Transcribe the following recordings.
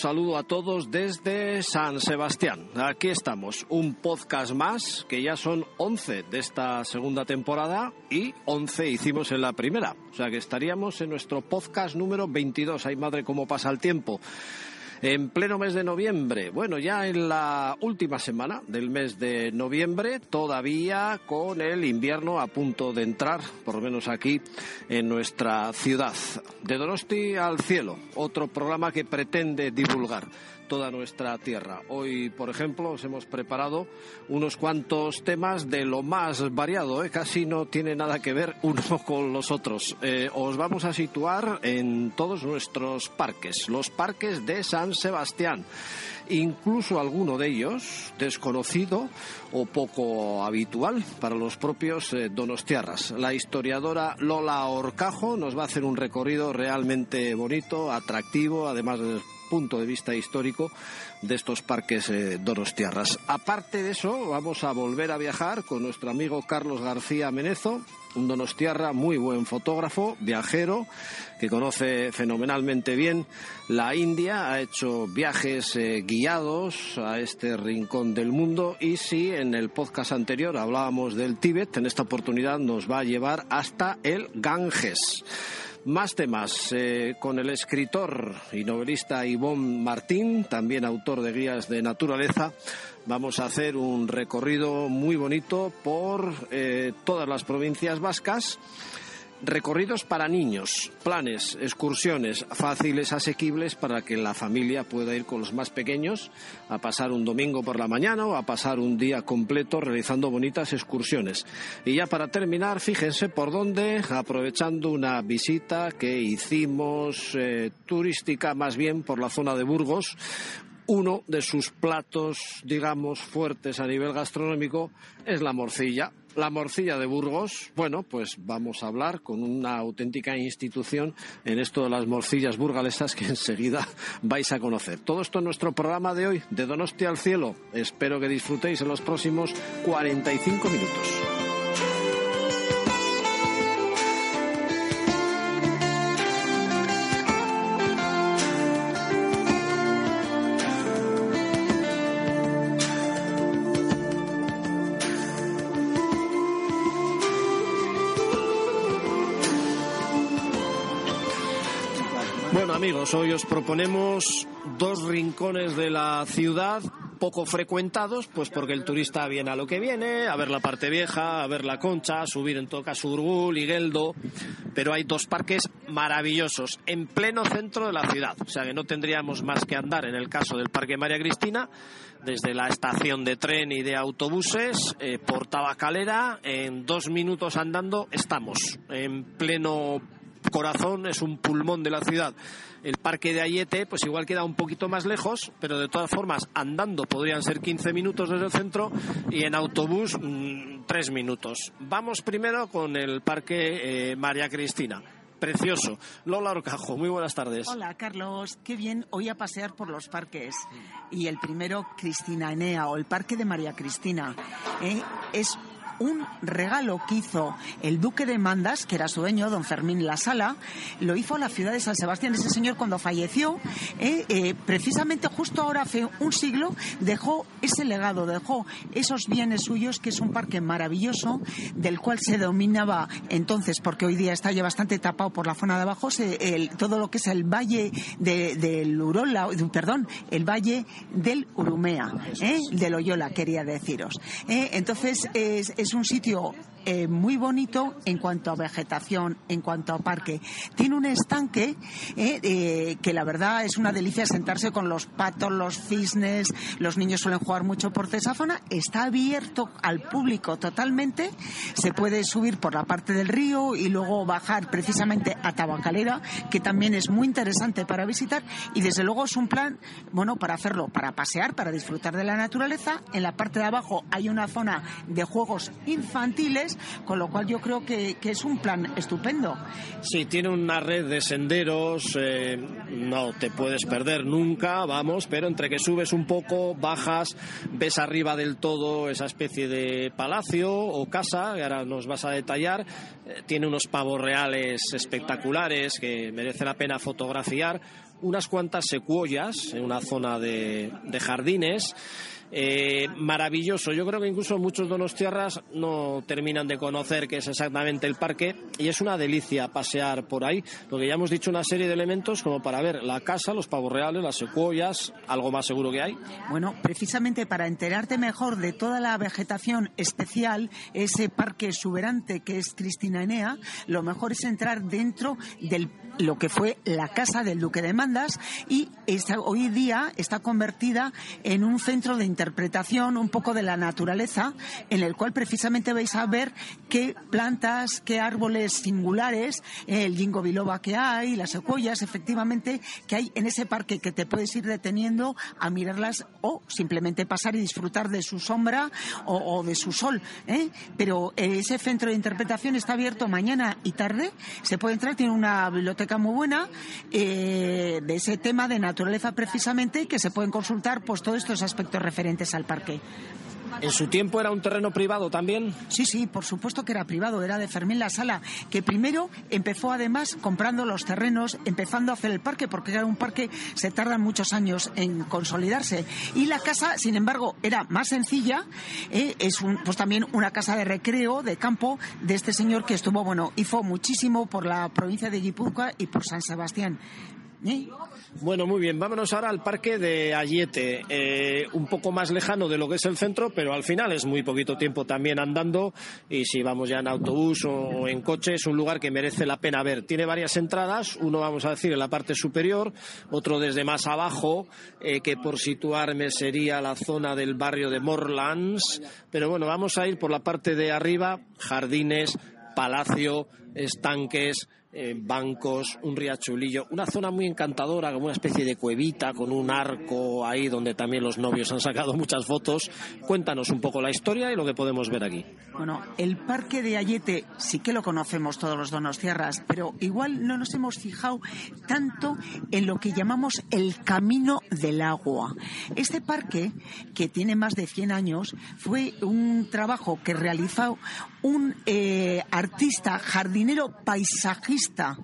saludo a todos desde San Sebastián. Aquí estamos, un podcast más, que ya son 11 de esta segunda temporada y 11 hicimos en la primera. O sea que estaríamos en nuestro podcast número 22. Ay madre, cómo pasa el tiempo en pleno mes de noviembre. Bueno, ya en la última semana del mes de noviembre, todavía con el invierno a punto de entrar, por lo menos aquí en nuestra ciudad. De Donosti al cielo, otro programa que pretende divulgar toda nuestra tierra. Hoy, por ejemplo, os hemos preparado unos cuantos temas de lo más variado, ¿eh? casi no tiene nada que ver uno con los otros. Eh, os vamos a situar en todos nuestros parques, los parques de San Sebastián incluso alguno de ellos desconocido o poco habitual para los propios eh, donostiarras. La historiadora Lola Orcajo nos va a hacer un recorrido realmente bonito, atractivo, además de punto de vista histórico de estos parques eh, donostiarras. Aparte de eso, vamos a volver a viajar con nuestro amigo Carlos García Menezo, un donostiarra muy buen fotógrafo, viajero, que conoce fenomenalmente bien la India, ha hecho viajes eh, guiados a este rincón del mundo y si en el podcast anterior hablábamos del Tíbet, en esta oportunidad nos va a llevar hasta el Ganges. Más temas eh, con el escritor y novelista Ivonne Martín, también autor de guías de naturaleza. Vamos a hacer un recorrido muy bonito por eh, todas las provincias vascas recorridos para niños, planes, excursiones fáciles, asequibles para que la familia pueda ir con los más pequeños a pasar un domingo por la mañana o a pasar un día completo realizando bonitas excursiones. Y ya para terminar, fíjense por dónde, aprovechando una visita que hicimos eh, turística más bien por la zona de Burgos, uno de sus platos, digamos, fuertes a nivel gastronómico es la morcilla. La morcilla de Burgos, bueno, pues vamos a hablar con una auténtica institución en esto de las morcillas burgalesas que enseguida vais a conocer. Todo esto en nuestro programa de hoy, de Donosti al Cielo. Espero que disfrutéis en los próximos 45 minutos. Amigos, hoy os proponemos dos rincones de la ciudad poco frecuentados, pues porque el turista viene a lo que viene, a ver la parte vieja, a ver la concha, a subir en todo caso Urgul y Geldo, pero hay dos parques maravillosos en pleno centro de la ciudad, o sea que no tendríamos más que andar en el caso del Parque María Cristina, desde la estación de tren y de autobuses eh, por Tabacalera, en dos minutos andando estamos en pleno corazón, es un pulmón de la ciudad. El parque de Ayete, pues igual queda un poquito más lejos, pero de todas formas, andando podrían ser 15 minutos desde el centro y en autobús mmm, 3 minutos. Vamos primero con el parque eh, María Cristina. Precioso. Lola Orcajo, muy buenas tardes. Hola, Carlos. Qué bien hoy a pasear por los parques. Y el primero, Cristina Enea, o el Parque de María Cristina. ¿eh? Es un regalo que hizo el duque de Mandas, que era su dueño, don Fermín La Sala, lo hizo a la ciudad de San Sebastián. Ese señor cuando falleció, eh, eh, precisamente justo ahora hace un siglo, dejó ese legado, dejó esos bienes suyos, que es un parque maravilloso, del cual se dominaba entonces, porque hoy día está ya bastante tapado por la zona de abajo, se, el, todo lo que es el valle de, del Urola, perdón, el valle del Urumea, eh, del Oyola, quería deciros. entonces es, es es un sitio eh, muy bonito en cuanto a vegetación, en cuanto a parque. Tiene un estanque eh, eh, que la verdad es una delicia sentarse con los patos, los cisnes, los niños suelen jugar mucho por esa zona. Está abierto al público totalmente. Se puede subir por la parte del río y luego bajar precisamente a Tabacalera, que también es muy interesante para visitar. Y desde luego es un plan, bueno, para hacerlo, para pasear, para disfrutar de la naturaleza. En la parte de abajo hay una zona de juegos infantiles, con lo cual yo creo que, es un plan estupendo. Sí, tiene una red de senderos, eh, no te puedes perder nunca, vamos, pero entre que subes un poco, bajas, ves arriba del todo esa especie de palacio o casa, que ahora nos vas a detallar, eh, tiene unos pavos reales espectaculares que merece la pena fotografiar, unas cuantas secuoyas en una zona de, de jardines eh, maravilloso. Yo creo que incluso muchos donostiarras no terminan de conocer qué es exactamente el parque y es una delicia pasear por ahí, porque ya hemos dicho una serie de elementos como para ver la casa, los pavos reales, las secuoyas, algo más seguro que hay. Bueno, precisamente para enterarte mejor de toda la vegetación especial, ese parque exuberante que es Cristina Enea, lo mejor es entrar dentro del lo que fue la casa del duque de Mandas y hoy día está convertida en un centro de interpretación un poco de la naturaleza en el cual precisamente vais a ver qué plantas, qué árboles singulares, el jingo biloba que hay, las secuoyas, efectivamente, que hay en ese parque que te puedes ir deteniendo a mirarlas o simplemente pasar y disfrutar de su sombra o, de su sol. ¿eh? Pero ese centro de interpretación está abierto mañana y tarde. Se puede entrar, tiene una biblioteca muy buena eh, de ese tema de naturaleza precisamente que se pueden consultar pues todos estos aspectos referentes al parque. ¿En su tiempo era un terreno privado también? Sí, sí, por supuesto que era privado, era de Fermín La Sala, que primero empezó además comprando los terrenos, empezando a hacer el parque, porque era un parque, se tardan muchos años en consolidarse. Y la casa, sin embargo, era más sencilla, eh, es un, pues también una casa de recreo, de campo, de este señor que estuvo, bueno, hizo muchísimo por la provincia de Guipúzcoa y por San Sebastián. ¿Eh? Bueno, muy bien. Vámonos ahora al parque de Ayete, eh, un poco más lejano de lo que es el centro, pero al final es muy poquito tiempo también andando y si vamos ya en autobús o en coche es un lugar que merece la pena ver. Tiene varias entradas, uno vamos a decir en la parte superior, otro desde más abajo, eh, que por situarme sería la zona del barrio de Morlands, pero bueno, vamos a ir por la parte de arriba, jardines, palacio, estanques, eh, bancos, un riachuelillo, una zona muy encantadora, como una especie de cuevita con un arco ahí donde también los novios han sacado muchas fotos. Cuéntanos un poco la historia y lo que podemos ver aquí. Bueno, el parque de Ayete sí que lo conocemos todos los donostiarras, pero igual no nos hemos fijado tanto en lo que llamamos el camino del agua. Este parque, que tiene más de 100 años, fue un trabajo que realizó un eh, artista jardinero paisajista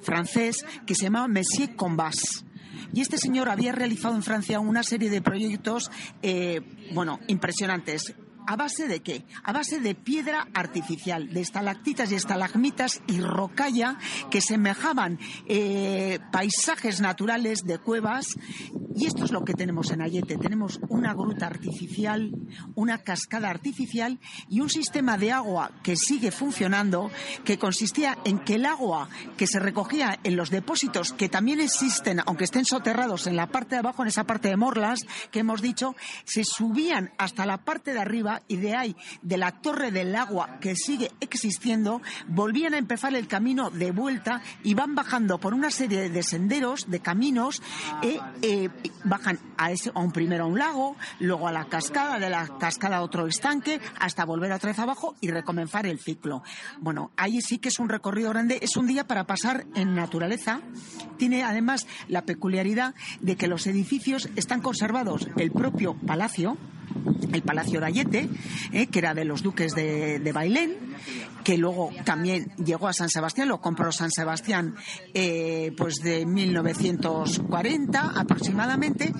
francés que se llamaba Monsieur Combas. Y este señor había realizado en Francia una serie de proyectos, eh, bueno, impresionantes ¿A base de qué? A base de piedra artificial, de estalactitas y estalagmitas y rocalla que semejaban eh, paisajes naturales de cuevas. Y esto es lo que tenemos en Ayete. Tenemos una gruta artificial, una cascada artificial y un sistema de agua que sigue funcionando, que consistía en que el agua que se recogía en los depósitos, que también existen, aunque estén soterrados en la parte de abajo, en esa parte de Morlas, que hemos dicho, se subían hasta la parte de arriba y de ahí, de la Torre del Agua que sigue existiendo, volvían a empezar el camino de vuelta y van bajando por una serie de senderos, de caminos, eh, bajan a, ese, a un primero a un lago, luego a la cascada, de la cascada a otro estanque, hasta volver otra vez abajo y recomenzar el ciclo. Bueno, ahí sí que es un recorrido grande, es un día para pasar en naturaleza. Tiene además la peculiaridad de que los edificios están conservados, el propio palacio, el Palacio de Ayete, eh, que era de los duques de, Bailén, que luego también llegó a San Sebastián, lo compró San Sebastián eh, pues de 1940 aproximadamente,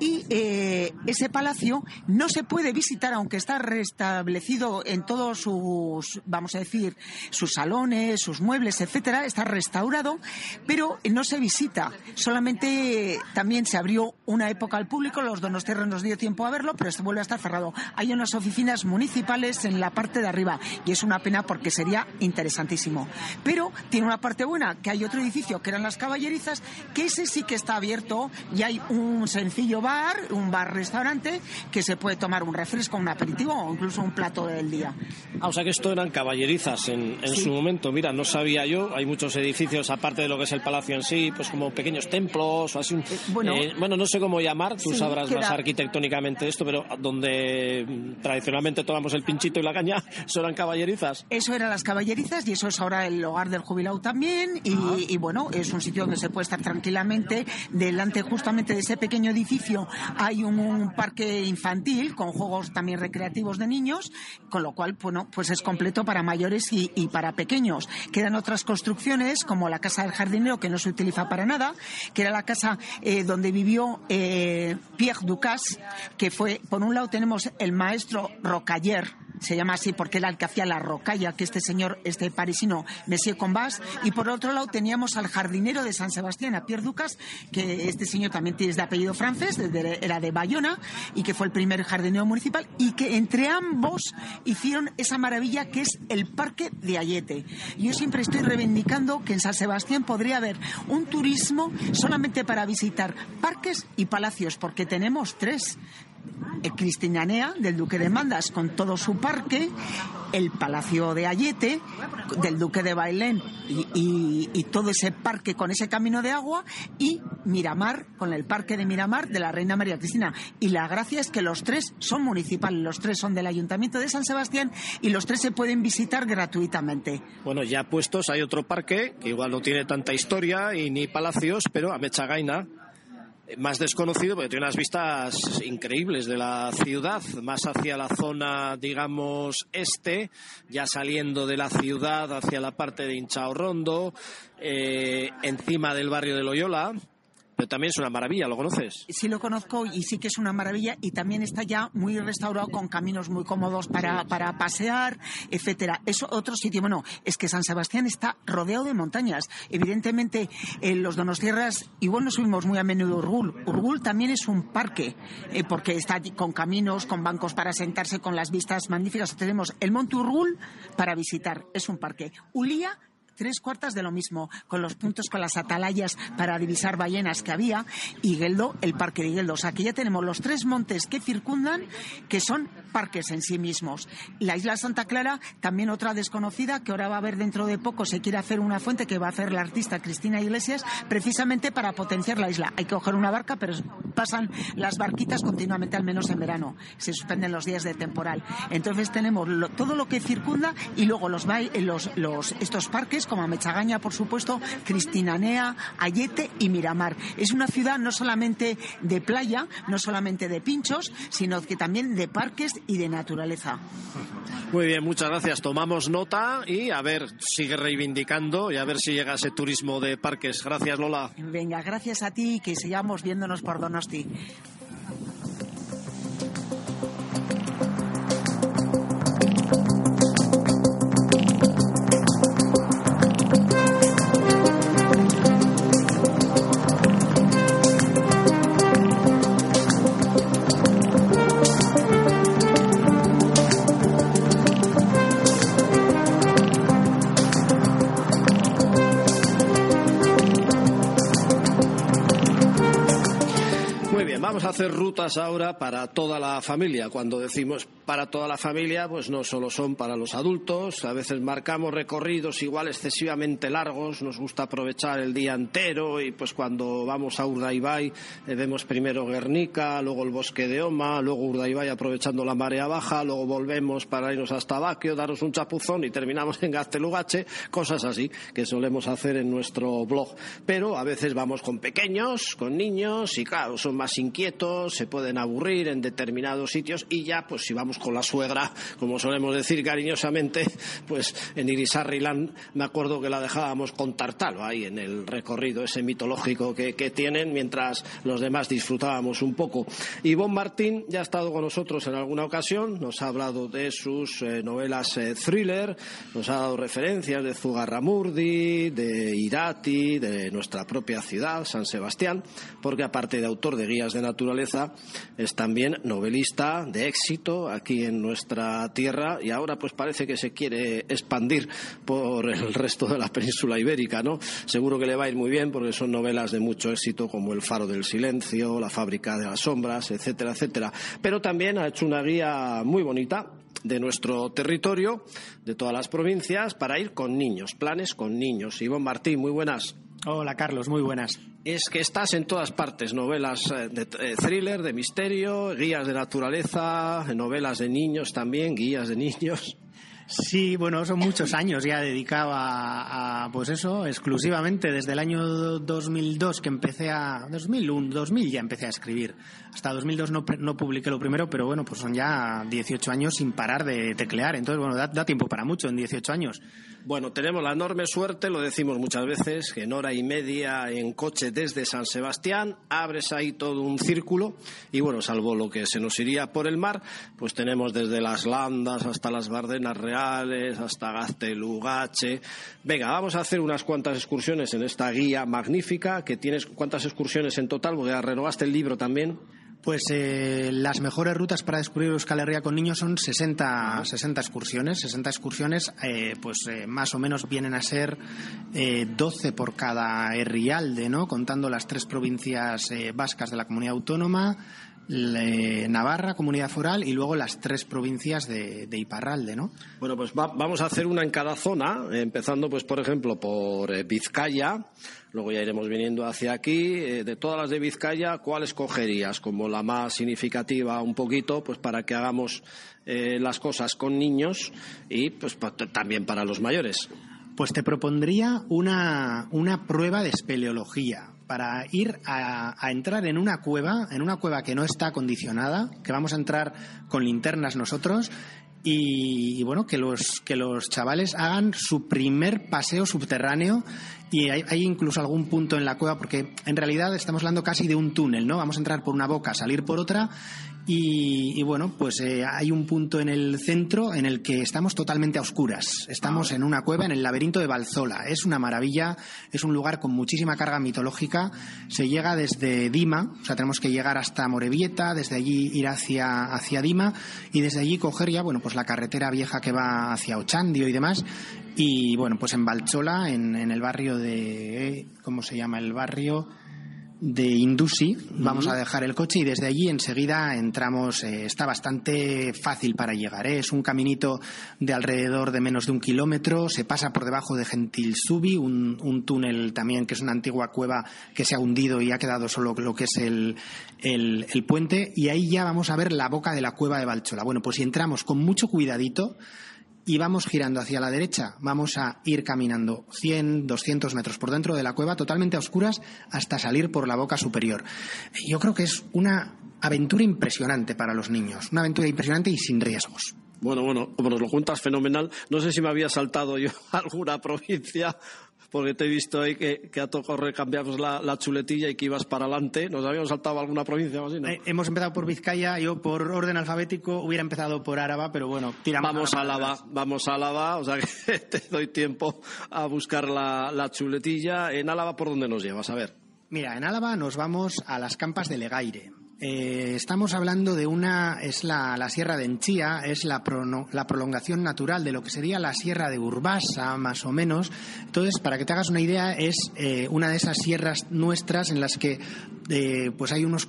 y eh, ese palacio no se puede visitar, aunque está restablecido en todos sus, vamos a decir, sus salones, sus muebles, etcétera, está restaurado, pero no se visita. Solamente también se abrió una época al público, los donostiarros nos dio tiempo a verlo, pero vuelve a estar cerrado. Hay unas oficinas municipales en la parte de arriba y es una pena porque sería interesantísimo. Pero tiene una parte buena, que hay otro edificio que eran las caballerizas, que ese sí que está abierto y hay un sencillo bar, un bar-restaurante, que se puede tomar un refresco, un aperitivo o incluso un plato del día. Ah, o sea que esto eran caballerizas en, su momento. Mira, no sabía yo, hay muchos edificios, aparte de lo que es el palacio en sí, pues como pequeños templos o así. Eh, bueno, eh, bueno, no sé cómo llamar, tú sabrás más arquitectónicamente esto, pero donde mm, tradicionalmente tomamos el pinchito y la caña, ¿eso eran caballerizas? Eso eran las caballerizas y eso es ahora el hogar del jubilado también. Y, bueno, es un sitio donde se puede estar tranquilamente. Delante justamente de ese pequeño edificio hay un, parque infantil con juegos también recreativos de niños, con lo cual, bueno, pues es completo para mayores y, para pequeños. Quedan otras construcciones como la casa del jardinero que no se utiliza para nada, que era la casa eh, donde vivió eh, Pierre Ducasse, que fue, por un lado tenemos el maestro Rocaller, se llama así porque era el que hacía la rocalla, que este señor, este parisino, Monsieur Combas, y por otro lado teníamos al jardinero de San Sebastián, a Pierre Ducas, que este señor también tiene de apellido francés, era de Bayona, y que fue el primer jardinero municipal, y que entre ambos hicieron esa maravilla que es el Parque de Ayete. Yo siempre estoy reivindicando que en San Sebastián podría haber un turismo solamente para visitar parques y palacios, porque tenemos tres Cristinanea del Duque de Mandas con todo su parque, el Palacio de Ayete del Duque de Bailén y, todo ese parque con ese camino de agua y Miramar con el parque de Miramar de la Reina María Cristina. Y la gracia es que los tres son municipales, los tres son del Ayuntamiento de San Sebastián y los tres se pueden visitar gratuitamente. Bueno, ya puestos hay otro parque que igual no tiene tanta historia y ni palacios, pero a Mechagaina más desconocido porque tiene unas vistas increíbles de la ciudad, más hacia la zona, digamos, este, ya saliendo de la ciudad hacia la parte de Inchaorrondo, eh, encima del barrio de Loyola, pero también es una maravilla, ¿lo conoces? Sí, lo conozco y sí que es una maravilla y también está ya muy restaurado con caminos muy cómodos para, para pasear, etcétera. Es otro sitio, bueno, es que San Sebastián está rodeado de montañas. Evidentemente, en los Donostierras, igual no subimos muy a menudo Urgul. Urgul también es un parque, eh, porque está con caminos, con bancos para sentarse, con las vistas magníficas. Tenemos el Monte Urgul para visitar, es un parque. Ulía tres cuartas de lo mismo, con los puntos con las atalayas para divisar ballenas que había, y Geldo, el parque de Geldo. O sea, que ya tenemos los tres montes que circundan, que son parques en sí mismos. La isla Santa Clara, también otra desconocida, que ahora va a haber dentro de poco, se quiere hacer una fuente que va a hacer la artista Cristina Iglesias, precisamente para potenciar la isla. Hay que coger una barca, pero pasan las barquitas continuamente, al menos en verano. Se suspenden los días de temporal. Entonces tenemos todo lo que circunda y luego los, los, los, estos parques como Mechagaña, por supuesto, Cristinanea, Ayete y Miramar. Es una ciudad no solamente de playa, no solamente de pinchos, sino que también de parques y de naturaleza. Muy bien, muchas gracias. Tomamos nota y a ver, sigue reivindicando y a ver si llega ese turismo de parques. Gracias, Lola. Venga, gracias a ti y que sigamos viéndonos por Donosti. Hacer rutas ahora para toda la familia. Cuando decimos para toda la familia, pues no solo son para los adultos. A veces marcamos recorridos igual excesivamente largos. Nos gusta aprovechar el día entero y pues cuando vamos a Urdaibai eh, vemos primero Guernica, luego el bosque de Oma, luego Urdaibai aprovechando la marea baja, luego volvemos para irnos hasta Baquio, daros un chapuzón y terminamos en Gaztelugache, cosas así que solemos hacer en nuestro blog. Pero a veces vamos con pequeños, con niños y claro, son más inquietos se pueden aburrir en determinados sitios y ya, pues si vamos con la suegra, como solemos decir cariñosamente, pues en Irisarriland me acuerdo que la dejábamos con Tartalo ahí en el recorrido ese mitológico que, tienen, mientras los demás disfrutábamos un poco. Ivonne Martín ya ha estado con nosotros en alguna ocasión, nos ha hablado de sus eh, novelas eh, thriller, nos ha dado referencias de Zugarramurdi, de Irati, de nuestra propia ciudad, San Sebastián, porque aparte de autor de guías de naturaleza, es también novelista de éxito aquí en nuestra tierra y ahora pues parece que se quiere expandir por el resto de la península ibérica, ¿no? Seguro que le va a ir muy bien porque son novelas de mucho éxito como El faro del silencio, La fábrica de las sombras, etcétera, etcétera. Pero también ha hecho una guía muy bonita de nuestro territorio, de todas las provincias, para ir con niños, planes con niños. Ivonne Martín, muy buenas. Hola Carlos, muy buenas. Es que estás en todas partes, novelas eh, de eh, thriller, de misterio, guías de naturaleza, novelas de niños también, guías de niños. Sí, bueno, son muchos años ya dedicado a, pues eso, exclusivamente desde el año 2002 que empecé a 2001, 2000 ya empecé a escribir. Hasta 2002 no, no publiqué lo primero, pero bueno, pues son ya 18 años sin parar de teclear. Entonces, bueno, da, da tiempo para mucho en 18 años. Bueno, tenemos la enorme suerte, lo decimos muchas veces, que en hora y media en coche desde San Sebastián abres ahí todo un círculo y bueno, salvo lo que se nos iría por el mar, pues tenemos desde las Landas hasta las Bardenas Reales, hasta Gaztelugache. Venga, vamos a hacer unas cuantas excursiones en esta guía magnífica que tienes cuántas excursiones en total, porque renovaste el libro también. Pues eh, las mejores rutas para descubrir Euskal Herria con niños son 60, 60 excursiones. 60 excursiones, eh, pues eh, más o menos vienen a ser 12 por cada herrialde, ¿no? Contando las tres provincias vascas de la comunidad autónoma, Navarra, comunidad foral, y luego las tres provincias de, Iparralde, ¿no? Bueno, pues vamos a hacer una en cada zona, empezando, pues, por ejemplo, por Vizcaya, luego ya iremos viniendo hacia aquí. de todas las de Vizcaya, ¿cuál escogerías como la más significativa un poquito, pues, para que hagamos las cosas con niños y, pues, también para los mayores? Pues te propondría una, una prueba de espeleología para ir a, entrar en una cueva, en una cueva que no está acondicionada, que vamos a entrar con linternas nosotros y, bueno, que los, que los chavales hagan su primer paseo subterráneo y hay, hay, incluso algún punto en la cueva porque en realidad estamos hablando casi de un túnel, ¿no? Vamos a entrar por una boca, salir por otra y, bueno, pues eh, hay un punto en el centro en el que estamos totalmente a oscuras. Estamos en una cueva en el laberinto de Balzola. Es una maravilla, es un lugar con muchísima carga mitológica. Se llega desde Dima, o sea, tenemos que llegar hasta Morevieta, desde allí ir hacia, hacia Dima y desde allí coger ya, bueno, pues la carretera vieja que va hacia Ochandio y demás. Y bueno, pues en Balchola, en, en el barrio de. ¿Cómo se llama el barrio? De Indusi, vamos a dejar el coche y desde allí enseguida entramos. Eh, está bastante fácil para llegar. ¿eh? Es un caminito de alrededor de menos de un kilómetro. Se pasa por debajo de Gentil Subi, un, un, túnel también que es una antigua cueva que se ha hundido y ha quedado solo lo que es el, el, el puente. Y ahí ya vamos a ver la boca de la cueva de Balchola. Bueno, pues si entramos con mucho cuidadito y vamos girando hacia la derecha, vamos a ir caminando 100, 200 metros por dentro de la cueva, totalmente a oscuras, hasta salir por la boca superior. Yo creo que es una aventura impresionante para los niños, una aventura impresionante y sin riesgos. Bueno, bueno, como nos lo cuentas fenomenal. No sé si me había saltado yo alguna provincia porque te he visto ahí que, a todo correr cambiamos la, chuletilla y que ibas para adelante. ¿Nos habíamos saltado alguna provincia o así? Eh, hemos empezado por Vizcaya, yo por orden alfabético hubiera empezado por Áraba, pero bueno, tiramos. Vamos a Álava, vamos a Álava, o sea que te doy tiempo a buscar la, la chuletilla. ¿En Álava por dónde nos llevas? A ver. Mira, en Álava nos vamos a las campas de Legaire. Eh, estamos hablando de una, es la, la Sierra de Enchía, es la, la, prolongación natural de lo que sería la Sierra de Urbasa, más o menos. Entonces, para que te hagas una idea, es eh, una de esas sierras nuestras en las que eh, pues hay unos,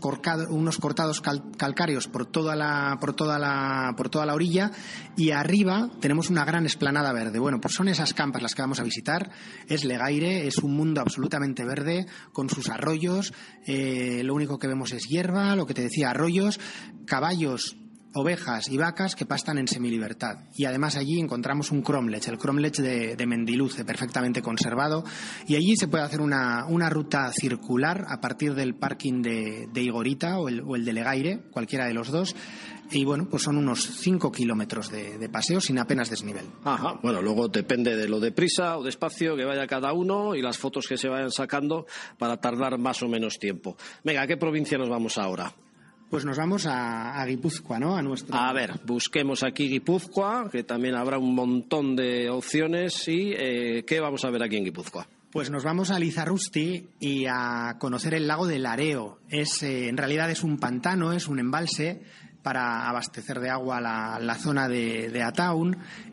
unos cortados calcáreos por toda, la, por, toda la, por toda la orilla y arriba tenemos una gran esplanada verde. Bueno, pues son esas campas las que vamos a visitar. Es Legaire, es un mundo absolutamente verde, con sus arroyos. lo único que vemos es hierba, lo que te decía, arroyos, caballos, ovejas y vacas que pastan en semilibertad. Y además allí encontramos un cromlech, el cromlech de, Mendiluce, perfectamente conservado. Y allí se puede hacer una, una ruta circular a partir del parking de, Igorita o el, el, de Legaire, cualquiera de los dos. Y bueno, pues son unos 5 kilómetros de, de, paseo sin apenas desnivel. Ajá, bueno, luego depende de lo deprisa o despacio que vaya cada uno y las fotos que se vayan sacando para tardar más o menos tiempo. Venga, ¿a qué provincia nos vamos ahora? Pues nos vamos a, a, Guipúzcoa, ¿no? A nuestro. A ver, busquemos aquí Guipúzcoa, que también habrá un montón de opciones. ¿Y eh, qué vamos a ver aquí en Guipúzcoa? Pues nos vamos a Lizarrusti y a conocer el lago del Areo. Es, eh, en realidad es un pantano, es un embalse para abastecer de agua la, la zona de, de.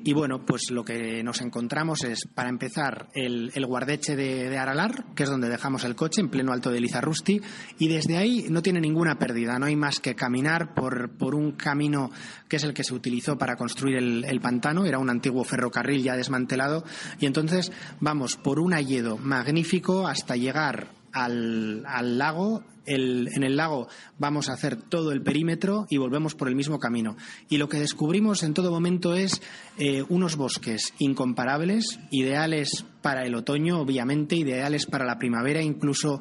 Y bueno, pues lo que nos encontramos es, para empezar, el, el guardeche de, de, Aralar, que es donde dejamos el coche, en pleno alto de Lizarrusti, y desde ahí no tiene ninguna pérdida, no hay más que caminar por, por un camino que es el que se utilizó para construir el, el pantano, era un antiguo ferrocarril ya desmantelado, y entonces vamos por un alledo magnífico hasta llegar al, al lago el, en el lago vamos a hacer todo el perímetro y volvemos por el mismo camino. Y lo que descubrimos en todo momento es eh, unos bosques incomparables, ideales para el otoño, obviamente, ideales para la primavera, incluso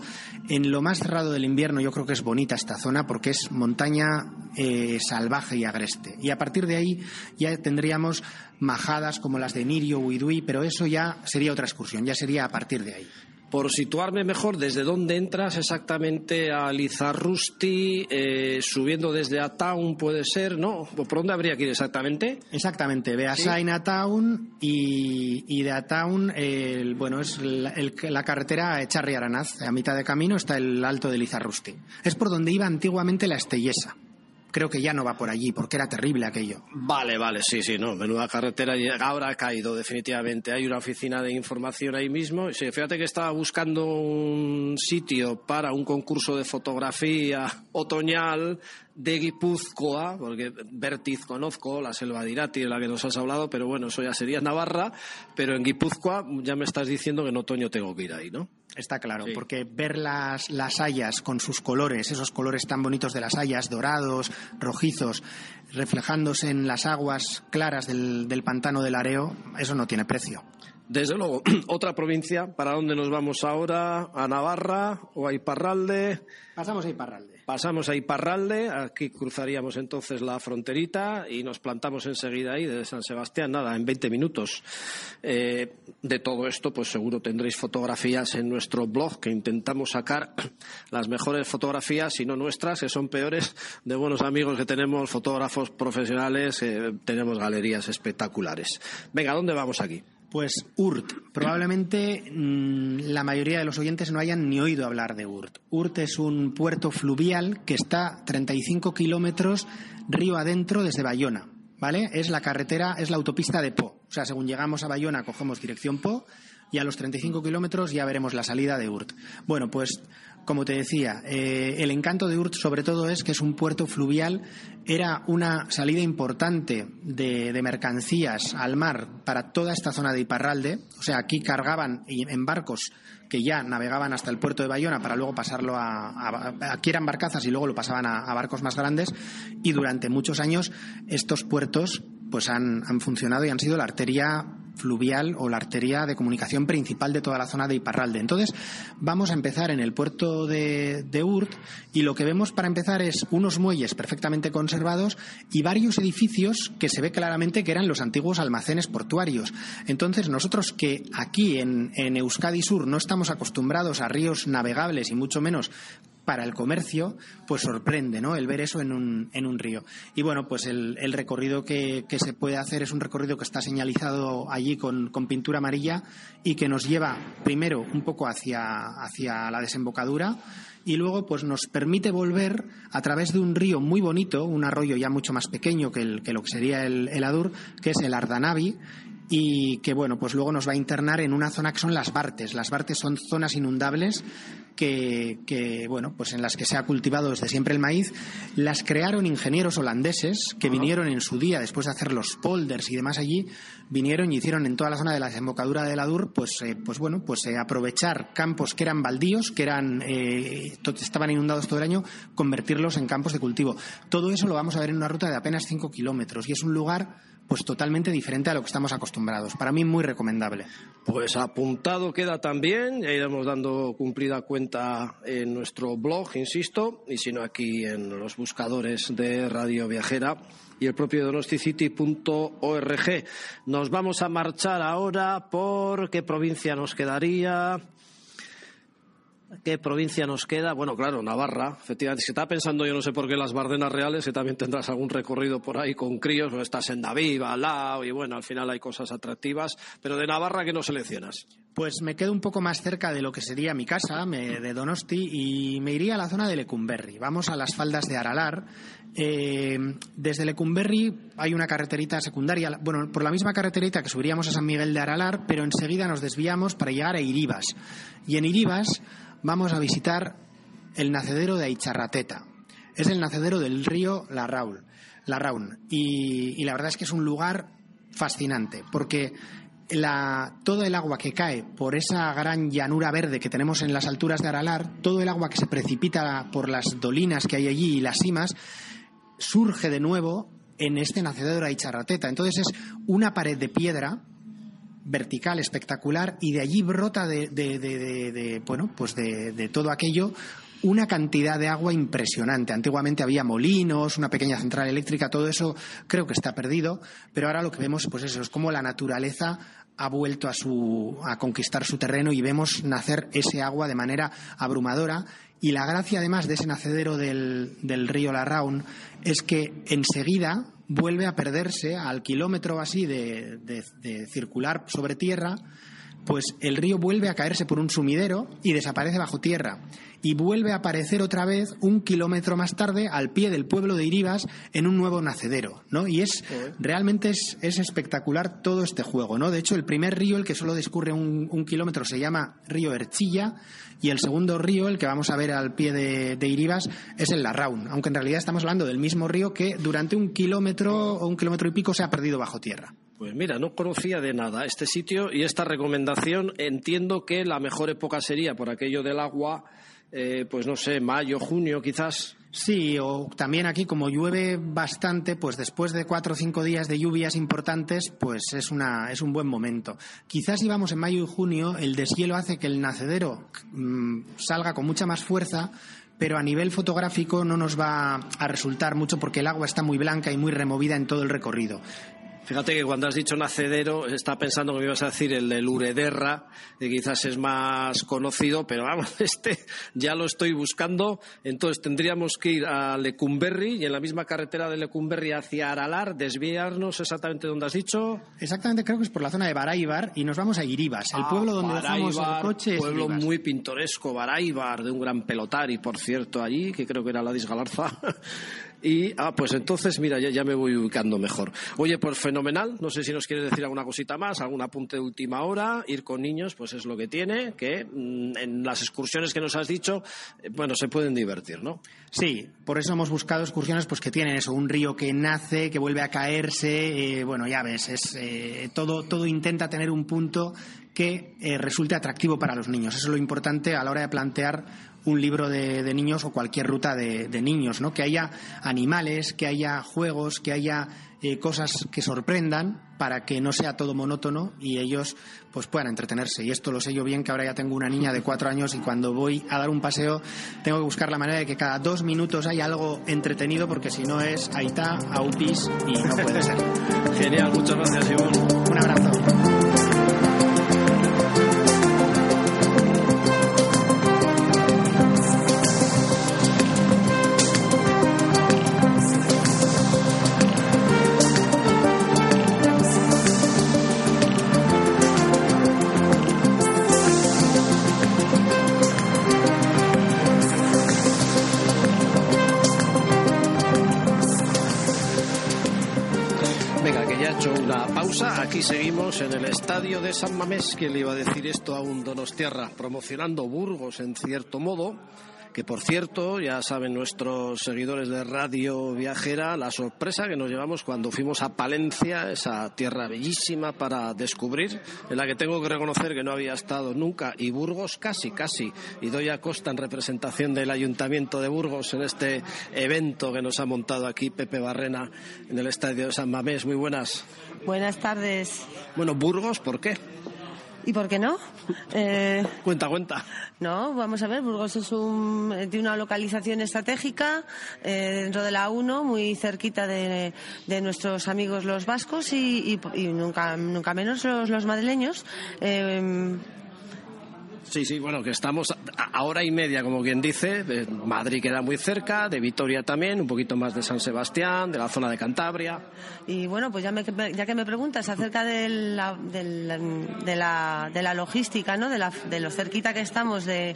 en lo más cerrado del invierno yo creo que es bonita esta zona porque es montaña eh, salvaje y agreste. Y a partir de ahí ya tendríamos majadas como las de Nirio, Huidui, pero eso ya sería otra excursión, ya sería a partir de ahí por situarme mejor, ¿desde dónde entras exactamente a Lizarrusti? Eh, subiendo desde Ataun puede ser, ¿no? ¿Por dónde habría que ir exactamente? Exactamente, ve a ¿Sí? Ataun y, y, de Ataun, el, bueno, es la, el, la carretera Echarri Aranaz. A mitad de camino está el alto de Lizarrusti. Es por donde iba antiguamente la Estellesa creo que ya no va por allí, porque era terrible aquello. Vale, vale, sí, sí, no, menuda carretera ahora ha caído definitivamente. Hay una oficina de información ahí mismo. Sí, fíjate que estaba buscando un sitio para un concurso de fotografía otoñal de Guipúzcoa, porque Bertiz conozco, la selva de Irati de la que nos has hablado, pero bueno, eso ya sería Navarra, pero en Guipúzcoa ya me estás diciendo que en otoño tengo que ir ahí, ¿no? Está claro, sí. porque ver las, las hayas con sus colores, esos colores tan bonitos de las hayas, dorados, rojizos, reflejándose en las aguas claras del, del pantano del Areo, eso no tiene precio. Desde luego, otra provincia, ¿para dónde nos vamos ahora? ¿A Navarra o a Iparralde? Pasamos a Iparralde. Pasamos a Iparralde, aquí cruzaríamos entonces la fronterita y nos plantamos enseguida ahí desde San Sebastián, nada, en 20 minutos. Eh, de todo esto, pues seguro tendréis fotografías en nuestro blog que intentamos sacar las mejores fotografías, si no nuestras, que son peores, de buenos amigos que tenemos, fotógrafos profesionales, eh, tenemos galerías espectaculares. Venga, ¿dónde vamos aquí? Pues Urt. Probablemente mmm, la mayoría de los oyentes no hayan ni oído hablar de Urt. Urt es un puerto fluvial que está 35 kilómetros río adentro desde Bayona. ¿Vale? Es la carretera, es la autopista de Po. O sea, según llegamos a Bayona, cogemos dirección Po y a los 35 kilómetros ya veremos la salida de Urt. Bueno, pues como te decía, eh, el encanto de Urt sobre todo es que es un puerto fluvial, era una salida importante de, mercancías al mar para toda esta zona de Iparralde, o sea, aquí cargaban en barcos que ya navegaban hasta el puerto de Bayona para luego pasarlo a, aquí eran barcazas y luego lo pasaban a, barcos más grandes. Y durante muchos años estos puertos pues han funcionado y han sido la arteria fluvial o la arteria de comunicación principal de toda la zona de Iparralde. Entonces, vamos a empezar en el puerto de, de, Urt y lo que vemos para empezar es unos muelles perfectamente conservados y varios edificios que se ve claramente que eran los antiguos almacenes portuarios. Entonces, nosotros que aquí en, en Euskadi Sur no estamos acostumbrados a ríos navegables y mucho menos para el comercio, pues sorprende, ¿no? El ver eso en un, en un río. Y bueno, pues el, recorrido que, que, se puede hacer es un recorrido que está señalizado allí con, con, pintura amarilla y que nos lleva primero un poco hacia, hacia la desembocadura y luego pues nos permite volver a través de un río muy bonito, un arroyo ya mucho más pequeño que, que lo que sería el, el Adur, que es el Ardanavi, y que bueno, pues luego nos va a internar en una zona que son las Bartes. Las Bartes son zonas inundables que, que, bueno, pues en las que se ha cultivado desde siempre el maíz. Las crearon ingenieros holandeses que vinieron en su día, después de hacer los polders y demás allí, vinieron y hicieron en toda la zona de la desembocadura del Adur, pues, eh, pues bueno, pues eh, aprovechar campos que eran baldíos, que eran, eh, estaban inundados todo el año, convertirlos en campos de cultivo. Todo eso lo vamos a ver en una ruta de apenas 5 kilómetros y es un lugar pues totalmente diferente a lo que estamos acostumbrados. Para mí muy recomendable. Pues apuntado queda también, ya iremos dando cumplida cuenta en nuestro blog, insisto, y si no aquí en los buscadores de Radio Viajera y el propio donosticity.org. Nos vamos a marchar ahora por qué provincia nos quedaría. ¿Qué provincia nos queda? Bueno, claro, Navarra. Efectivamente, si está pensando, yo no sé por qué las Bardenas Reales, que también tendrás algún recorrido por ahí con críos, o estás en David, al lado, y bueno, al final hay cosas atractivas. Pero de Navarra, ¿qué nos seleccionas? Pues me quedo un poco más cerca de lo que sería mi casa, de Donosti, y me iría a la zona de Lecumberri. Vamos a las faldas de Aralar. Eh, desde Lecumberri hay una carreterita secundaria, bueno, por la misma carreterita que subiríamos a San Miguel de Aralar, pero enseguida nos desviamos para llegar a Iribas. Y en Iribas vamos a visitar el nacedero de Aicharrateta. Es el nacedero del río Larraul, Larraun. Y, y la verdad es que es un lugar fascinante, porque todo el agua que cae por esa gran llanura verde que tenemos en las alturas de Aralar, todo el agua que se precipita por las dolinas que hay allí y las cimas, surge de nuevo en este nacedero de Charrateta. Entonces es una pared de piedra vertical espectacular y de allí brota de, bueno pues de todo aquello una cantidad de agua impresionante. Antiguamente había molinos, una pequeña central eléctrica, todo eso creo que está perdido, pero ahora lo que vemos pues eso, es como la naturaleza ha vuelto a, su, a conquistar su terreno y vemos nacer ese agua de manera abrumadora. Y la gracia, además, de ese nacedero del, río Larraun es que enseguida vuelve a perderse al kilómetro así de, de circular sobre tierra pues el río vuelve a caerse por un sumidero y desaparece bajo tierra. Y vuelve a aparecer otra vez un kilómetro más tarde al pie del pueblo de Iribas en un nuevo nacedero, ¿no? Y es realmente es, espectacular todo este juego, ¿no? De hecho, el primer río, el que solo discurre un, kilómetro, se llama río Erchilla y el segundo río, el que vamos a ver al pie de, de, Iribas, es el Larraun, aunque en realidad estamos hablando del mismo río que durante un kilómetro o un kilómetro y pico se ha perdido bajo tierra. Pues mira, no conocía de nada este sitio y esta recomendación. Entiendo que la mejor época sería por aquello del agua, eh, pues no sé, mayo, junio quizás. Sí, o también aquí como llueve bastante, pues después de cuatro o cinco días de lluvias importantes, pues es, una, es un buen momento. Quizás si vamos en mayo y junio, el deshielo hace que el nacedero mm, salga con mucha más fuerza, pero a nivel fotográfico no nos va a resultar mucho porque el agua está muy blanca y muy removida en todo el recorrido. Fíjate que cuando has dicho nacedero, está pensando que me ibas a decir el de Urederra, que quizás es más conocido, pero vamos, este ya lo estoy buscando. Entonces tendríamos que ir a Lecumberri y en la misma carretera de Lecumberri hacia Aralar, desviarnos exactamente donde has dicho. Exactamente, creo que es por la zona de Baraibar y nos vamos a Iribas, el ah, pueblo donde dejamos el coche. pueblo muy pintoresco, Baraibar, de un gran pelotari, por cierto, allí, que creo que era la Disgalarza. Y, ah, pues entonces, mira, ya, ya me voy ubicando mejor. Oye, pues fenomenal. No sé si nos quieres decir alguna cosita más, algún apunte de última hora. Ir con niños, pues es lo que tiene, que mm, en las excursiones que nos has dicho, eh, bueno, se pueden divertir, ¿no? Sí, por eso hemos buscado excursiones pues que tienen eso, un río que nace, que vuelve a caerse, eh, bueno, ya ves, es, eh, todo, todo intenta tener un punto que resulte atractivo para los niños. Eso es lo importante a la hora de plantear un libro de, niños o cualquier ruta de, niños, ¿no? Que haya animales, que haya juegos, que haya eh, cosas que sorprendan para que no sea todo monótono y ellos pues puedan entretenerse. Y esto lo sé yo bien que ahora ya tengo una niña de cuatro años y cuando voy a dar un paseo tengo que buscar la manera de que cada dos minutos haya algo entretenido porque si no es Aita, Aupis y no puede ser. Genial, muchas gracias Ivonne. Un abrazo. De San Mamés, que le iba a decir esto a un Donostierra, promocionando Burgos en cierto modo que por cierto, ya saben nuestros seguidores de Radio Viajera, la sorpresa que nos llevamos cuando fuimos a Palencia, esa tierra bellísima para descubrir, en la que tengo que reconocer que no había estado nunca, y Burgos casi, casi, y doy a costa en representación del Ayuntamiento de Burgos en este evento que nos ha montado aquí Pepe Barrena en el Estadio de San Mamés. Muy buenas. Buenas tardes. Bueno, Burgos, ¿por qué? ¿Y por qué no? Eh, cuenta, cuenta. No, vamos a ver, Burgos es un, tiene una localización estratégica eh, dentro de la 1, muy cerquita de, nuestros amigos los vascos y, nunca, nunca menos los, madrileños. Eh, Sí, sí, bueno, que estamos a hora y media, como quien dice. De Madrid queda muy cerca, de Vitoria también, un poquito más de San Sebastián, de la zona de Cantabria. Y bueno, pues ya, me, ya que me preguntas acerca de la, de la, de la logística, ¿no? De, la, de lo cerquita que estamos de,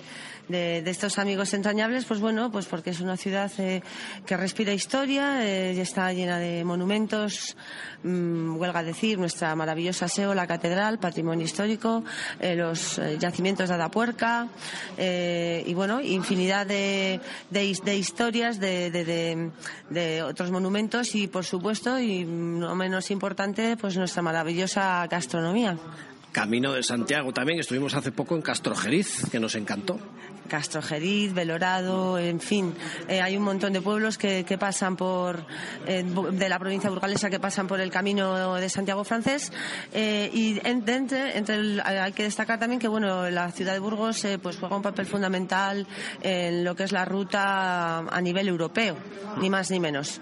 de, estos amigos entrañables, pues bueno, pues porque es una ciudad eh, que respira historia, eh, está llena de monumentos, mmm, huelga decir, nuestra maravillosa SEO, la catedral, patrimonio histórico, eh, los yacimientos de Adapuerca y bueno, infinidad de, de, historias de, de otros monumentos y por supuesto, y no menos importante, pues nuestra maravillosa gastronomía. Camino de Santiago también, estuvimos hace poco en Castrojeriz, que nos encantó. Castrojeriz, Belorado, en fin, eh, hay un montón de pueblos que, pasan por, eh, de la provincia burgalesa que pasan por el camino de Santiago francés eh, y entre, entre hay que destacar también que bueno, la ciudad de Burgos pues juega un papel fundamental en lo que es la ruta a nivel europeo, ni más ni menos.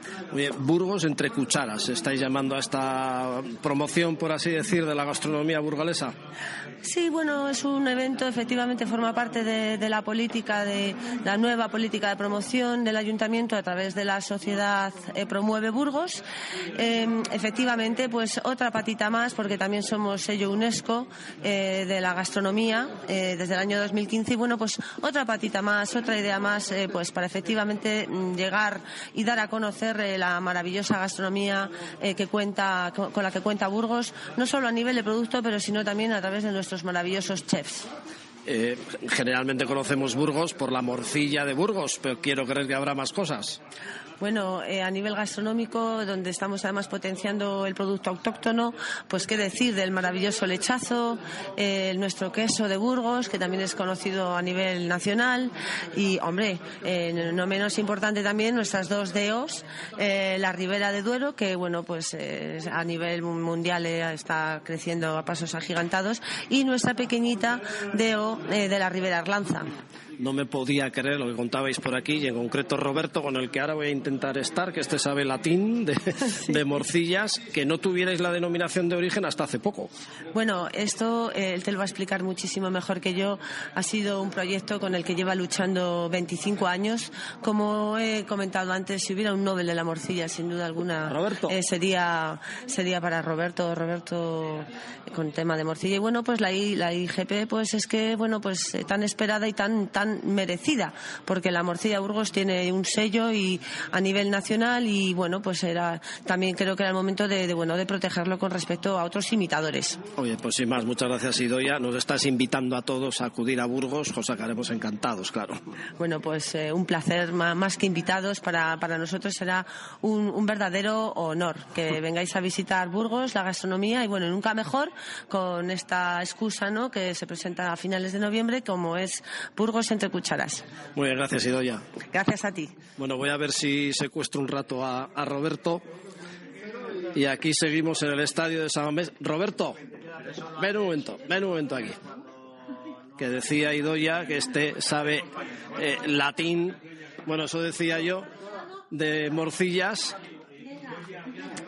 Burgos entre cucharas, ¿estáis llamando a esta promoción, por así decir, de la gastronomía burgalesa? Sí, bueno, es un evento, efectivamente forma parte de, la política, de la nueva política de promoción del ayuntamiento a través de la sociedad eh, Promueve Burgos. Em, efectivamente, pues otra patita más, porque también somos sello UNESCO eh, de la gastronomía eh, desde el año 2015 y bueno, pues otra patita más, otra idea más, pues para efectivamente mm, llegar y dar a conocer la maravillosa gastronomía que cuenta con la que cuenta Burgos, no solo a nivel de producto, pero sino también a través de nuestro nuestros maravillosos chefs. Eh, generalmente conocemos Burgos por la morcilla de Burgos, pero quiero creer que habrá más cosas. Bueno, eh, a nivel gastronómico, donde estamos además potenciando el producto autóctono, pues qué decir del maravilloso lechazo, eh, nuestro queso de Burgos, que también es conocido a nivel nacional, y, hombre, eh, no menos importante también nuestras dos DEOs, la Ribera de Duero, que, bueno, pues a nivel mundial está creciendo a pasos agigantados, y nuestra pequeñita DEO de la Ribera Arlanza no me podía creer lo que contabais por aquí y en concreto Roberto, con el que ahora voy a intentar estar, que este sabe latín de, morcillas, que no tuvierais la denominación de origen hasta hace poco. Bueno, esto eh, él te lo va a explicar muchísimo mejor que yo. Ha sido un proyecto con el que lleva luchando 25 años. Como he comentado antes, si hubiera un Nobel de la morcilla, sin duda alguna, eh, sería, sería para Roberto. Roberto con tema de morcilla. Y bueno, pues la, la IGP, pues es que, bueno, pues eh, tan esperada y tan, tan merecida, porque la morcilla Burgos tiene un sello y a nivel nacional y bueno, pues era también creo que era el momento de, bueno de protegerlo con respecto a otros imitadores. Oye, pues sin más, muchas gracias Idoya. Nos estás invitando a todos a acudir a Burgos, os sacaremos encantados, claro. Bueno, pues eh, un placer más que invitados para, para nosotros será un, un verdadero honor que vengáis a visitar Burgos, la gastronomía y bueno, nunca mejor con esta excusa, ¿no? que se presenta a finales de noviembre como es Burgos en entre cucharas. Muy bien, gracias, Idoya. Gracias a ti. Bueno, voy a ver si secuestro un rato a, Roberto. Y aquí seguimos en el estadio de San Mamés. Roberto, ven un momento, ven un momento aquí. Que decía Idoya que este sabe eh, latín, bueno, eso decía yo, de morcillas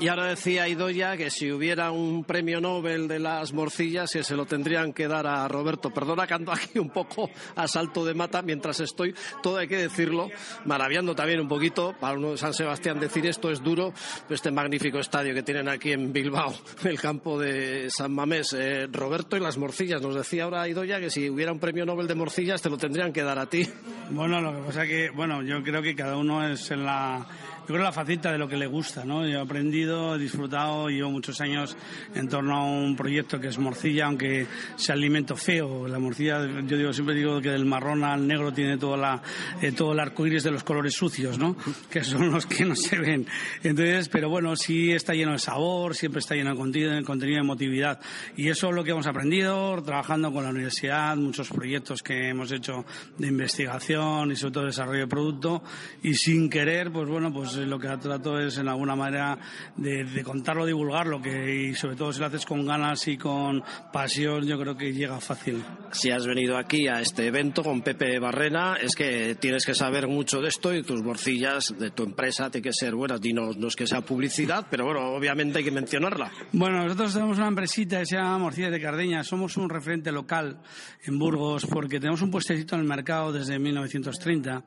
y ahora decía Idoya que si hubiera un premio Nobel de las morcillas, que se lo tendrían que dar a Roberto. Perdona que ando aquí un poco a salto de mata mientras estoy, todo hay que decirlo, maraviando también un poquito, para uno de San Sebastián decir esto es duro, este magnífico estadio que tienen aquí en Bilbao, el campo de San Mamés. Eh, Roberto y las morcillas, nos decía ahora Idoya que si hubiera un premio Nobel de morcillas te lo tendrían que dar a ti. Bueno, lo que pasa que, bueno, yo creo que cada uno es en la yo creo la faceta de lo que le gusta, ¿no? Yo he aprendido, he disfrutado, llevo muchos años en torno a un proyecto que es morcilla, aunque sea alimento feo. La morcilla, yo digo, siempre digo que del marrón al negro tiene toda la, eh, todo el arco iris de los colores sucios, ¿no? Que son los que no se ven. Entonces, pero bueno, sí está lleno de sabor, siempre está lleno de contenido, de contenido de emotividad. Y eso es lo que hemos aprendido trabajando con la universidad, muchos proyectos que hemos hecho de investigación y sobre todo desarrollo de producto. Y sin querer, pues bueno, pues pues lo que trato es en alguna manera de, contarlo, divulgarlo, que y sobre todo si lo haces con ganas y con pasión, yo creo que llega fácil. Si has venido aquí a este evento con Pepe Barrena, es que tienes que saber mucho de esto y tus morcillas de tu empresa tienen que ser buenas. Y no, es que sea publicidad, pero bueno, obviamente hay que mencionarla. Bueno, nosotros tenemos una empresita que se llama Morcillas de Cardeña. Somos un referente local en Burgos porque tenemos un puestecito en el mercado desde 1930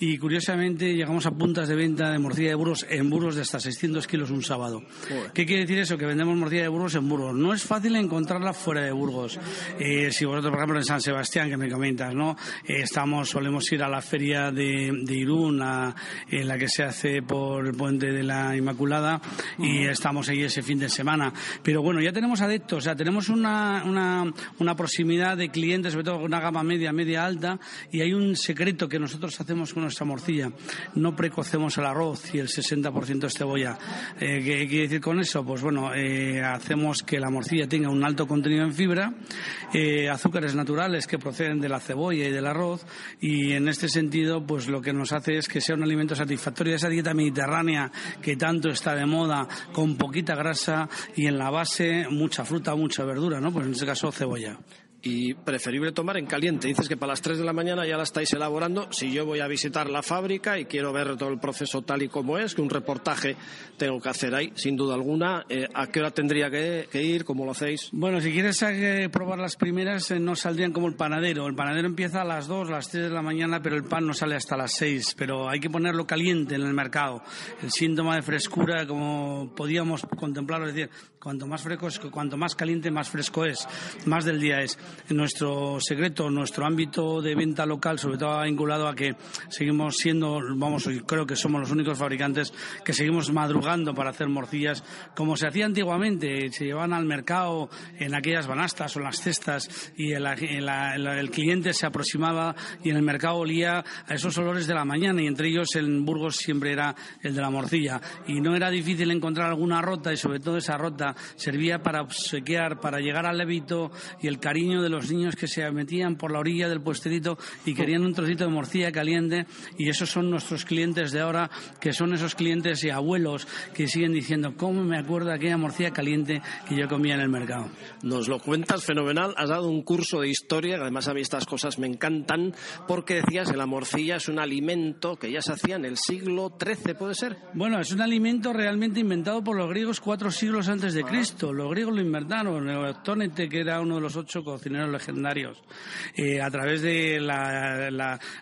y curiosamente llegamos a puntas de venta de morcilla de Burgos en Burgos de hasta 600 kilos un sábado. ¿Qué quiere decir eso? Que vendemos morcilla de Burgos en Burgos. No es fácil encontrarla fuera de Burgos. Eh, si vosotros, por ejemplo, en San Sebastián, que me comentas, ¿no? Eh, estamos, solemos ir a la feria de, Irún, en la que se hace por el puente de la Inmaculada, y estamos ahí ese fin de semana. Pero bueno, ya tenemos adeptos, o sea, tenemos una, una, una proximidad de clientes, sobre todo con una gama media, media alta, y hay un secreto que nosotros hacemos con nuestra morcilla. No precocemos el arroz y el 60% es cebolla. Eh, ¿Qué quiere decir con eso? Pues bueno, eh, hacemos que la morcilla tenga un alto contenido en fibra, eh, azúcares naturales que proceden de la cebolla y del arroz, y en este sentido, pues lo que nos hace es que sea un alimento satisfactorio. Esa dieta mediterránea que tanto está de moda, con poquita grasa y en la base mucha fruta, mucha verdura, ¿no? Pues en este caso cebolla y preferible tomar en caliente. Dices que para las 3 de la mañana ya la estáis elaborando. Si yo voy a visitar la fábrica y quiero ver todo el proceso tal y como es, que un reportaje tengo que hacer ahí, sin duda alguna, eh, ¿a qué hora tendría que, ir? ¿Cómo lo hacéis? Bueno, si quieres probar las primeras, eh, no saldrían como el panadero. El panadero empieza a las 2, las 3 de la mañana, pero el pan no sale hasta las 6. Pero hay que ponerlo caliente en el mercado. El síntoma de frescura, como podíamos contemplarlo, es decir, cuanto más fresco es, cuanto más caliente, más fresco es, más del día es. Nuestro secreto, nuestro ámbito de venta local, sobre todo vinculado a que seguimos siendo, vamos, creo que somos los únicos fabricantes que seguimos madrugando para hacer morcillas, como se hacía antiguamente, se llevaban al mercado en aquellas banastas o en las cestas y el, cliente se aproximaba y en el mercado olía a esos olores de la mañana y entre ellos en Burgos siempre era el de la morcilla. Y no era difícil encontrar alguna rota y sobre todo esa rota servía para obsequiar, para llegar al levito y el cariño de los niños que se metían por la orilla del puesterito y querían un trocito de morcilla caliente y esos son nuestros clientes de ahora, que son esos clientes y abuelos que siguen diciendo, ¿cómo me acuerdo de aquella morcilla caliente que yo comía en el mercado? Nos lo cuentas fenomenal, has dado un curso de historia, además a mí estas cosas me encantan, porque decías que la morcilla es un alimento que ya se hacía en el siglo XIII, ¿puede ser? Bueno, es un alimento realmente inventado por los griegos cuatro siglos antes de Cristo. Los griegos lo inventaron, Neoptónete, que era uno de los ocho cocineros legendarios. Eh, a través de la,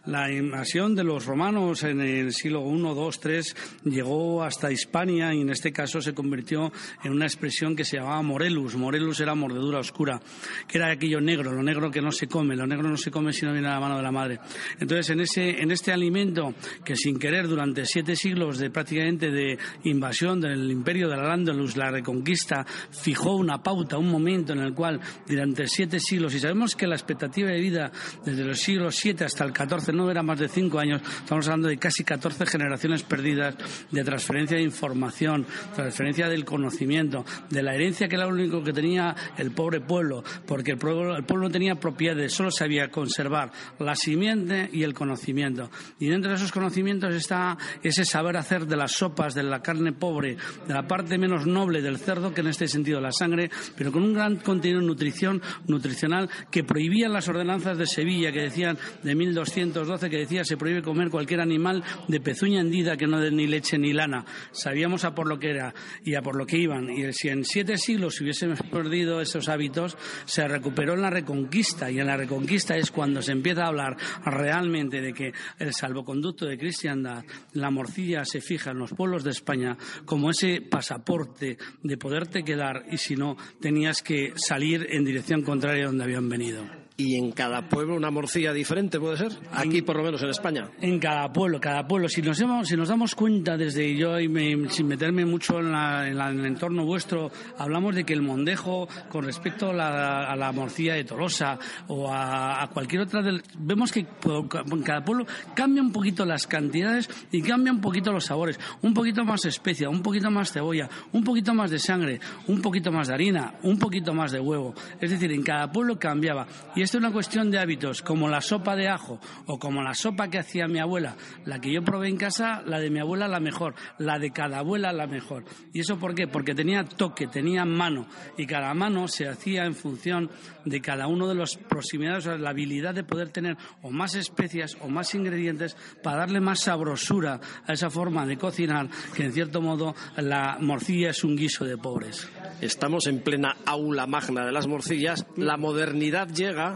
la, invasión de los romanos en el siglo I, II, III, llegó hasta Hispania y en este caso se convirtió en una expresión que se llamaba morelus. Morelus era mordedura oscura, que era aquello negro, lo negro que no se come, lo negro no se come si no viene a la mano de la madre. Entonces, en, ese, en este alimento que sin querer durante siete siglos de prácticamente de invasión del imperio de la Andalus, la reconquista, fijó una pauta, un momento en el cual durante siete siglos, y sabemos que la expectativa de vida desde los siglos 7 hasta el 14 no era más de 5 años, estamos hablando de casi 14 generaciones perdidas de transferencia de información, transferencia del conocimiento, de la herencia que era lo único que tenía el pobre pueblo, porque el pueblo, el pueblo no tenía propiedades, solo sabía conservar la simiente y el conocimiento. Y dentro de esos conocimientos está ese saber hacer de las sopas, de la carne pobre, de la parte menos noble del cerdo, que en este sentido la sangre, pero con un gran contenido nutrición, nutricional que prohibían las ordenanzas de Sevilla que decían de 1212 que decía se prohíbe comer cualquier animal de pezuña hendida que no dé ni leche ni lana. Sabíamos a por lo que era y a por lo que iban. Y si en siete siglos hubiésemos perdido esos hábitos, se recuperó en la Reconquista y en la Reconquista es cuando se empieza a hablar realmente de que el salvoconducto de cristiandad, la morcilla se fija en los pueblos de España como ese pasaporte de poderte quedar y si no tenías que salir en dirección contraria a donde habían venido y en cada pueblo una morcilla diferente, ¿puede ser? Aquí, por lo menos, en España. En cada pueblo, cada pueblo. Si nos, si nos damos cuenta desde yo, y sin meterme mucho en, el entorno vuestro, hablamos de que el mondejo, con respecto a la, morcilla de Tolosa o a, cualquier otra, vemos que en cada pueblo cambia un poquito las cantidades y cambia un poquito los sabores. Un poquito más especia, un poquito más cebolla, un poquito más de sangre, un poquito más de harina, un poquito más de huevo. Es decir, en cada pueblo cambiaba. Y Y esto es una cuestión de hábitos, como la sopa de ajo o como la sopa que hacía mi abuela, la que yo probé en casa, la de mi abuela la mejor, la de cada abuela la mejor. ¿Y eso por qué? Porque tenía toque, tenía mano y cada mano se hacía en función de cada uno de los proximidades, la habilidad de poder tener o más especias o más ingredientes para darle más sabrosura a esa forma de cocinar que en cierto modo la morcilla es un guiso de pobres. Estamos en plena aula magna de las morcillas. La modernidad llega.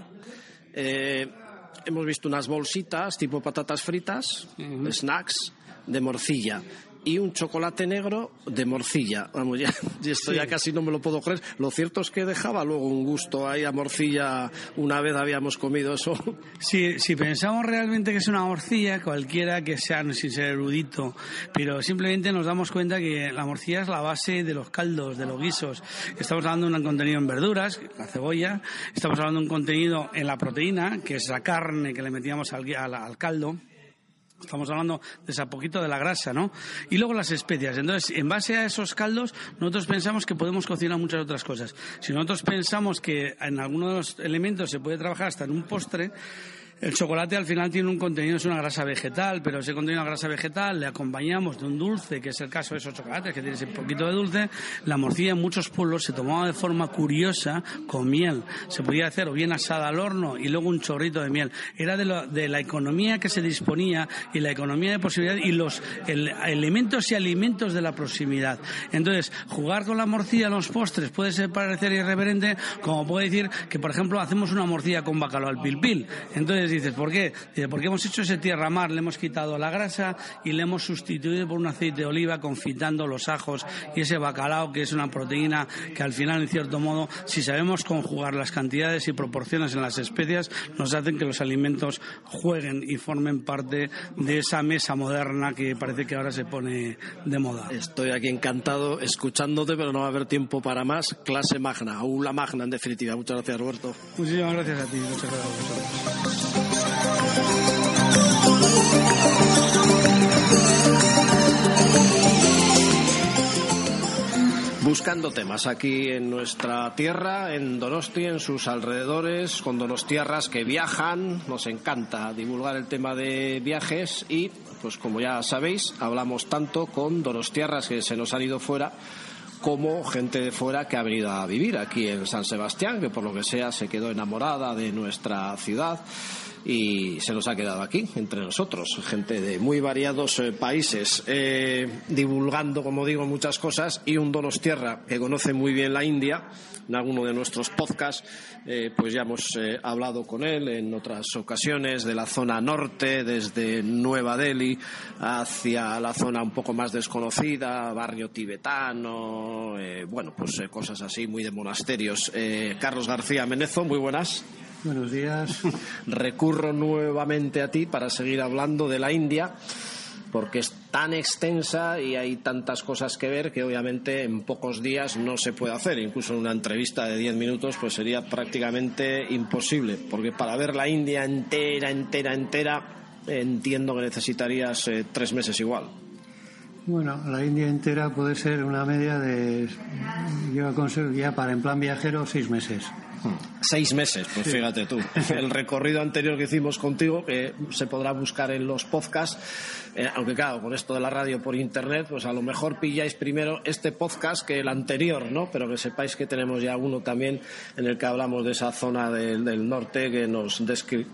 Eh, hemos visto unas bolsitas tipo patatas fritas, snacks de morcilla y un chocolate negro de morcilla. Vamos, ya, esto ya casi no me lo puedo creer. Lo cierto es que dejaba luego un gusto ahí a morcilla. Una vez habíamos comido eso. Sí, si pensamos realmente que es una morcilla, cualquiera que sea, sin ser erudito, pero simplemente nos damos cuenta que la morcilla es la base de los caldos, de los guisos. Estamos hablando de un contenido en verduras, la cebolla. Estamos hablando de un contenido en la proteína, que es la carne que le metíamos al, al caldo Estamos hablando de ese poquito de la grasa, ¿no? Y luego las especias. Entonces, en base a esos caldos, nosotros pensamos que podemos cocinar muchas otras cosas. Si nosotros pensamos que en algunos de los elementos se puede trabajar hasta en un postre, el chocolate al final tiene un contenido, es una grasa vegetal, pero ese contenido de grasa vegetal le acompañamos de un dulce, que es el caso de esos chocolates, que tiene ese poquito de dulce. La morcilla en muchos pueblos se tomaba de forma curiosa con miel. Se podía hacer o bien asada al horno y luego un chorrito de miel. Era de, la economía que se disponía y la economía de posibilidad y los elementos y alimentos de la proximidad. Entonces, jugar con la morcilla en los postres puede ser parecer irreverente, como puede decir que, por ejemplo, hacemos una morcilla con bacalao al pilpil. Entonces, dices, ¿por qué? Dice, porque hemos hecho ese tierra mar, le hemos quitado la grasa y le hemos sustituido por un aceite de oliva confitando los ajos y ese bacalao que es una proteína que al final, en cierto modo, si sabemos conjugar las cantidades y proporciones en las especias, nos hacen que los alimentos jueguen y formen parte de esa mesa moderna que parece que ahora se pone de moda. Estoy aquí encantado escuchándote, pero no va a haber tiempo para más. Clase magna, aula magna en definitiva. Muchas gracias, Roberto. Muchísimas gracias a ti. Muchas gracias a Buscando temas aquí en nuestra tierra, en Donosti, en sus alrededores, con donostiarras que viajan. Nos encanta divulgar el tema de viajes y, pues como ya sabéis, hablamos tanto con donostiarras que se nos han ido fuera como gente de fuera que ha venido a vivir aquí en San Sebastián, que por lo que sea se quedó enamorada de nuestra ciudad y se nos ha quedado aquí entre nosotros, gente de muy variados eh, países, eh, divulgando, como digo, muchas cosas y un Donostierra que conoce muy bien la India. En alguno de nuestros podcasts, eh, pues ya hemos hablado con él en otras ocasiones de la zona norte, desde Nueva Delhi hacia la zona un poco más desconocida, barrio tibetano, bueno, pues cosas así muy de monasterios. Carlos García Menezo, muy buenas. Buenos días. Recurro nuevamente a ti para seguir hablando de la India, porque es tan extensa y hay tantas cosas que ver que obviamente en pocos días no se puede hacer. Incluso en una entrevista de 10 minutos pues sería prácticamente imposible, porque para ver la India entera, entera, entera, entiendo que necesitarías eh, tres meses igual. Bueno, la India entera puede ser una media de, yo aconsejo ya para en plan viajero, seis meses. Seis meses, pues fíjate tú. El recorrido anterior que hicimos contigo, que se podrá buscar en los podcasts, eh, aunque claro, con esto de la radio por internet, pues a lo mejor pilláis primero este podcast que el anterior, ¿no? Pero que sepáis que tenemos ya uno también en el que hablamos de esa zona del, norte que nos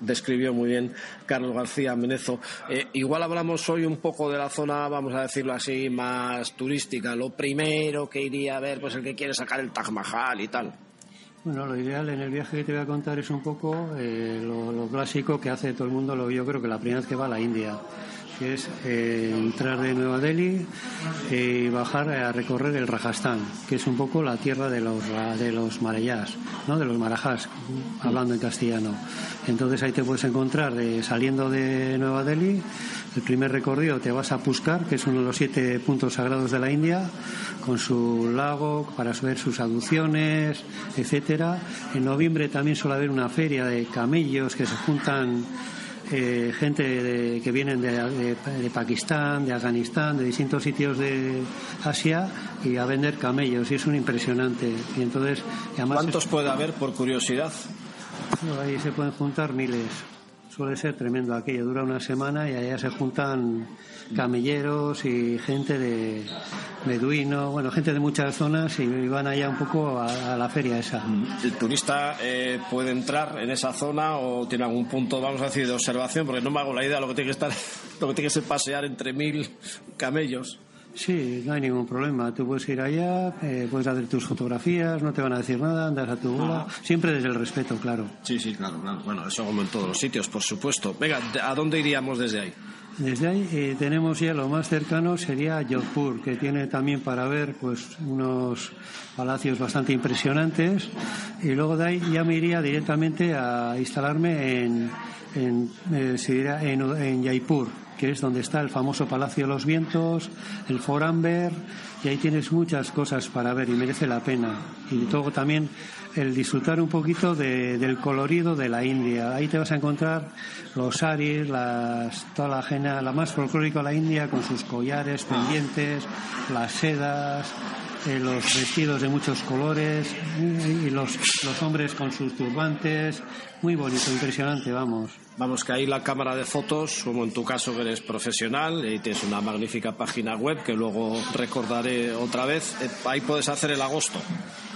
describió muy bien Carlos García Menezo. Eh, igual hablamos hoy un poco de la zona, vamos a decirlo así, más turística. Lo primero que iría a ver, pues el que quiere sacar el Taj Mahal y tal. Bueno, lo ideal en el viaje que te voy a contar es un poco eh, lo, clásico que hace todo el mundo, lo yo creo que la primera vez que va a la India, que es eh, entrar de Nueva Delhi y bajar a recorrer el Rajasthan, que es un poco la tierra de los de los marayás, ¿no? de los marajás, hablando en castellano. Entonces ahí te puedes encontrar de, saliendo de Nueva Delhi el primer recorrido te vas a Puskar, que es uno de los siete puntos sagrados de la India, con su lago para ver sus aducciones, etcétera. En noviembre también suele haber una feria de camellos que se juntan eh, gente que vienen de, Pakistán, de Afganistán, de distintos sitios de Asia y a vender camellos y es un impresionante. Y entonces, ¿Cuántos puede haber por curiosidad? ahí se pueden juntar miles. Suele ser tremendo aquello, dura una semana y allá se juntan camelleros y gente de beduino, bueno, gente de muchas zonas y van allá un poco a, la feria esa. ¿El turista eh, puede entrar en esa zona o tiene algún punto, vamos a decir, de observación? Porque no me hago la idea de lo que tiene que estar, lo que tiene que ser pasear entre mil camellos. Sí, no hay ningún problema. Tú puedes ir allá, eh, puedes hacer tus fotografías, no te van a decir nada, andas a tu bola. Siempre desde el respeto, claro. Sí, sí, claro, claro. Bueno, eso como en todos los sitios, por supuesto. Venga, ¿a dónde iríamos desde ahí? Desde ahí eh, tenemos ya lo más cercano sería Jodhpur, que tiene también para ver pues unos palacios bastante impresionantes. Y luego de ahí ya me iría directamente a instalarme en, en, eh, en, en Jaipur, que es donde está el famoso Palacio de los Vientos, el Foramber, y ahí tienes muchas cosas para ver y merece la pena. Y luego también el disfrutar un poquito del colorido de la India. Ahí te vas a encontrar los saris, las, toda la ajena, la más folclórica de la India, con sus collares, pendientes, las sedas, eh, los vestidos de muchos colores y los hombres con sus turbantes. Muy bonito, impresionante, vamos. Vamos, que ahí la cámara de fotos, como en tu caso que eres profesional y tienes una magnífica página web que luego recordaré otra vez, eh, ahí puedes hacer el agosto.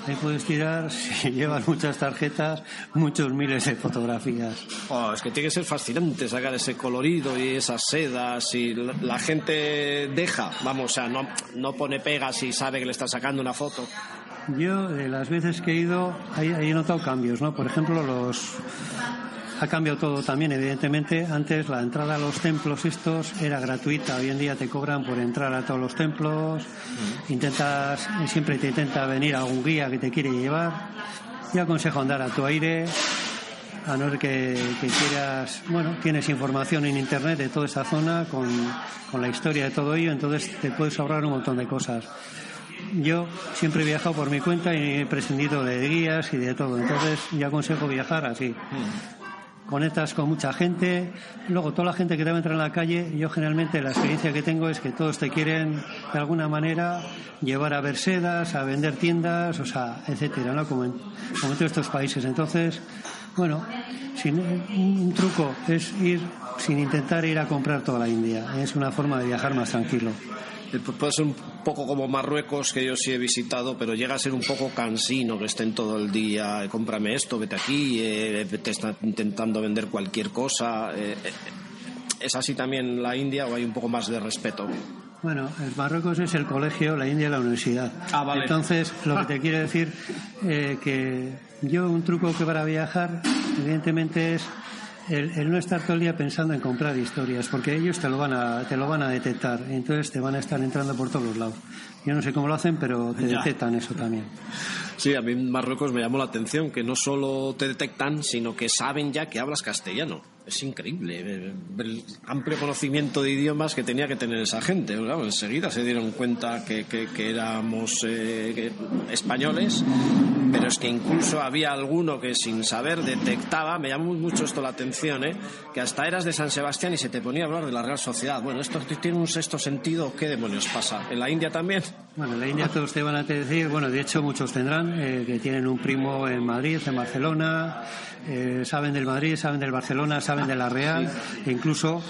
Ahí puedes tirar, si llevas muchas tarjetas, muchos miles de fotografías. Oh, es que tiene que ser fascinante sacar ese colorido y esas sedas y la, gente deja, vamos, o sea, no, no pone pegas y sabe que le está sacando una foto. Yo, de las veces que he ido, he notado cambios, ¿no? Por ejemplo, los, ha cambiado todo también, evidentemente. Antes la entrada a los templos estos era gratuita, hoy en día te cobran por entrar a todos los templos. Intentas, siempre te intenta venir algún guía que te quiere llevar. Yo aconsejo andar a tu aire, a no ser que, quieras, bueno, tienes información en internet de toda esa zona con, con la historia de todo ello, entonces te puedes ahorrar un montón de cosas yo siempre he viajado por mi cuenta y he prescindido de guías y de todo. Entonces, yo aconsejo viajar así conectas con mucha gente. Luego, toda la gente que te va a entrar en la calle, yo generalmente la experiencia que tengo es que todos te quieren, de alguna manera, llevar a ver sedas, a vender tiendas, o sea, etcétera, ¿no? Como en, como en todos estos países. Entonces, bueno, sin, un truco es ir sin intentar ir a comprar toda la India. Es una forma de viajar más tranquilo. Eh, puede ser un poco como Marruecos, que yo sí he visitado, pero llega a ser un poco cansino que estén todo el día, eh, cómprame esto, vete aquí, eh, te están intentando vender cualquier cosa. ¿Es así también la India o hay un poco más de respeto? Bueno, el Marruecos es el colegio, la India la universidad. Ah, vale. Entonces, lo que te quiero decir que yo un truco que para viajar, evidentemente es el, no estar todo el día pensando en comprar historias, porque ellos te lo van a, te lo van a detectar, entonces te van a estar entrando por todos los lados. Yo no sé cómo lo hacen, pero te detectan eso también. Sí, a mí en Marruecos me llamó la atención que no solo te detectan, sino que saben ya que hablas castellano es increíble eh, el amplio conocimiento de idiomas que tenía que tener esa gente. enseguida se dieron cuenta que, éramos eh, españoles, pero es que incluso había alguno que sin saber detectaba, me llamó mucho esto la atención, ¿eh? que hasta eras de San Sebastián y se te ponía a hablar de la Real Sociedad. Bueno, esto tiene un sexto sentido, ¿qué demonios pasa? ¿En la India también? Bueno, en la India todos te van a decir, bueno, de hecho muchos tendrán, eh, que tienen un primo en Madrid, en Barcelona, saben del Madrid, saben del Barcelona, saben de la Real, e incluso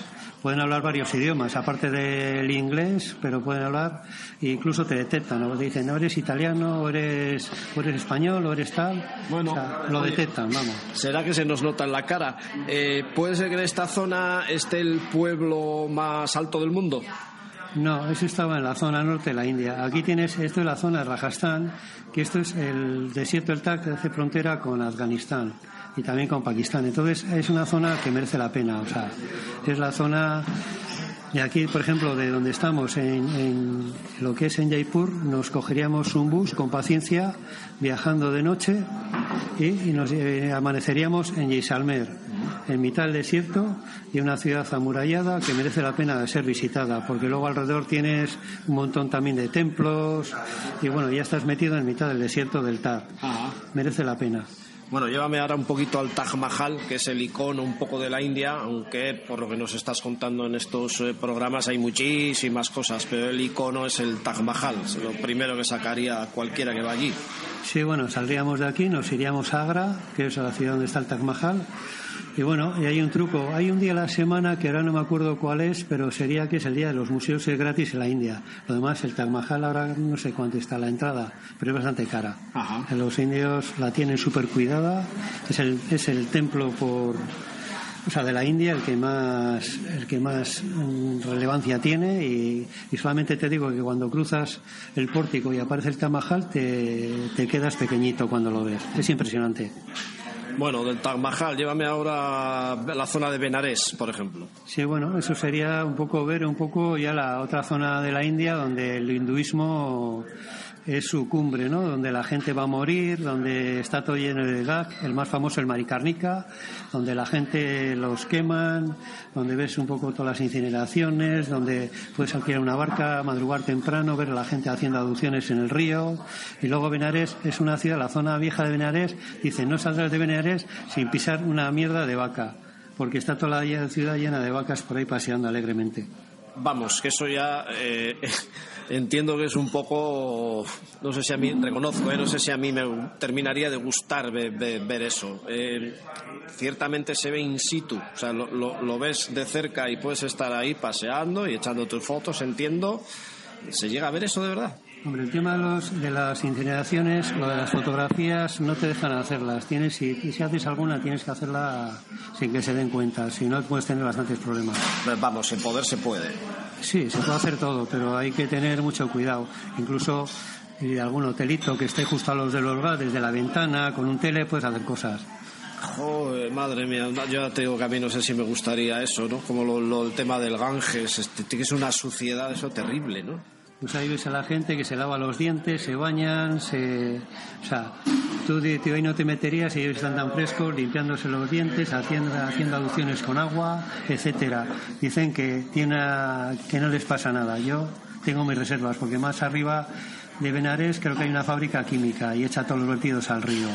pueden hablar varios idiomas, aparte del inglés, pero pueden hablar, e incluso te detectan, ¿no? Te dicen, no eres italiano, o eres, eres español, o eres tal. Bueno, lo detectan, vamos. ¿Será que se nos nota en la cara? Eh, ¿Puede ser que en esta zona esté el pueblo más alto del mundo? No, eso estaba en la zona norte de la India. Aquí tienes, esto es la zona de Rajasthan, que esto es el desierto del TAC que hace frontera con Afganistán y también con Pakistán. Entonces es una zona que merece la pena. O sea, es la zona y aquí, por ejemplo, de donde estamos, en, lo que es en Jaipur, nos cogeríamos un bus con paciencia, viajando de noche, y, nos eh, amaneceríamos en Jaisalmer, en mitad del desierto, y una ciudad amurallada que merece la pena de ser visitada, porque luego alrededor tienes un montón también de templos, y bueno, ya estás metido en mitad del desierto del Tar. Merece la pena. Bueno, llévame ahora un poquito al Taj Mahal, que es el icono un poco de la India, aunque por lo que nos estás contando en estos eh, programas hay muchísimas cosas, pero el icono es el Taj Mahal, es lo primero que sacaría cualquiera que va allí. Sí, bueno, saldríamos de aquí, nos iríamos a Agra, que es la ciudad donde está el Taj Mahal. Y bueno, y hay un truco. Hay un día a la semana que ahora no me acuerdo cuál es, pero sería que es el día de los museos es gratis en la India. Lo demás, el Taj Mahal ahora no sé cuánto está la entrada, pero es bastante cara. Los indios la tienen súper cuidada. Es el, es el templo por, o sea, de la India el que más, el que más mm, relevancia tiene y, solamente te digo que cuando cruzas el pórtico y aparece el Taj te, te quedas pequeñito cuando lo ves. Es impresionante. Bueno, del Taj Mahal, llévame ahora a la zona de Benares, por ejemplo. Sí, bueno, eso sería un poco ver un poco ya la otra zona de la India donde el hinduismo es su cumbre, ¿no? Donde la gente va a morir, donde está todo lleno de gas, el más famoso el Maricarnica, donde la gente los queman, donde ves un poco todas las incineraciones, donde puedes alquilar una barca, madrugar temprano, ver a la gente haciendo aducciones en el río. Y luego Benares es una ciudad, la zona vieja de Benares, dice, no saldrás de Benares sin pisar una mierda de vaca, porque está toda la ciudad llena de vacas por ahí paseando alegremente. Vamos, que eso ya... Eh, entiendo que es un poco, no sé si a mí, reconozco, eh, no sé si a mí me terminaría de gustar ver, eso. Eh, ciertamente se ve in situ, o sea, lo, lo, ves de cerca y puedes estar ahí paseando y echando tus fotos, entiendo. ¿Se llega a ver eso de verdad? Hombre, el tema de, los, de las incineraciones, lo de las fotografías, no te dejan hacerlas. Tienes, si, si haces alguna, tienes que hacerla sin que se den cuenta. Si no, puedes tener bastantes problemas. Vamos, en poder se puede. Sí, se puede hacer todo, pero hay que tener mucho cuidado. Incluso eh, algún hotelito que esté justo a los de los gas, desde la ventana, con un tele, puedes hacer cosas. Joder, madre mía, yo te digo que a mí no sé si me gustaría eso, ¿no? Como lo, el tema del Ganges, este, que es una suciedad, eso terrible, ¿no? Pues ahí ves a la gente que se lava los dientes, se bañan, se... O sea, tú, tú ahí no te meterías y ellos están tan frescos, limpiándose los dientes, haciendo, haciendo con agua, etcétera. Dicen que, tiene, que no les pasa nada. Yo tengo mis reservas, porque más arriba de Benares creo que hay una fábrica química y echa todos los vertidos al río.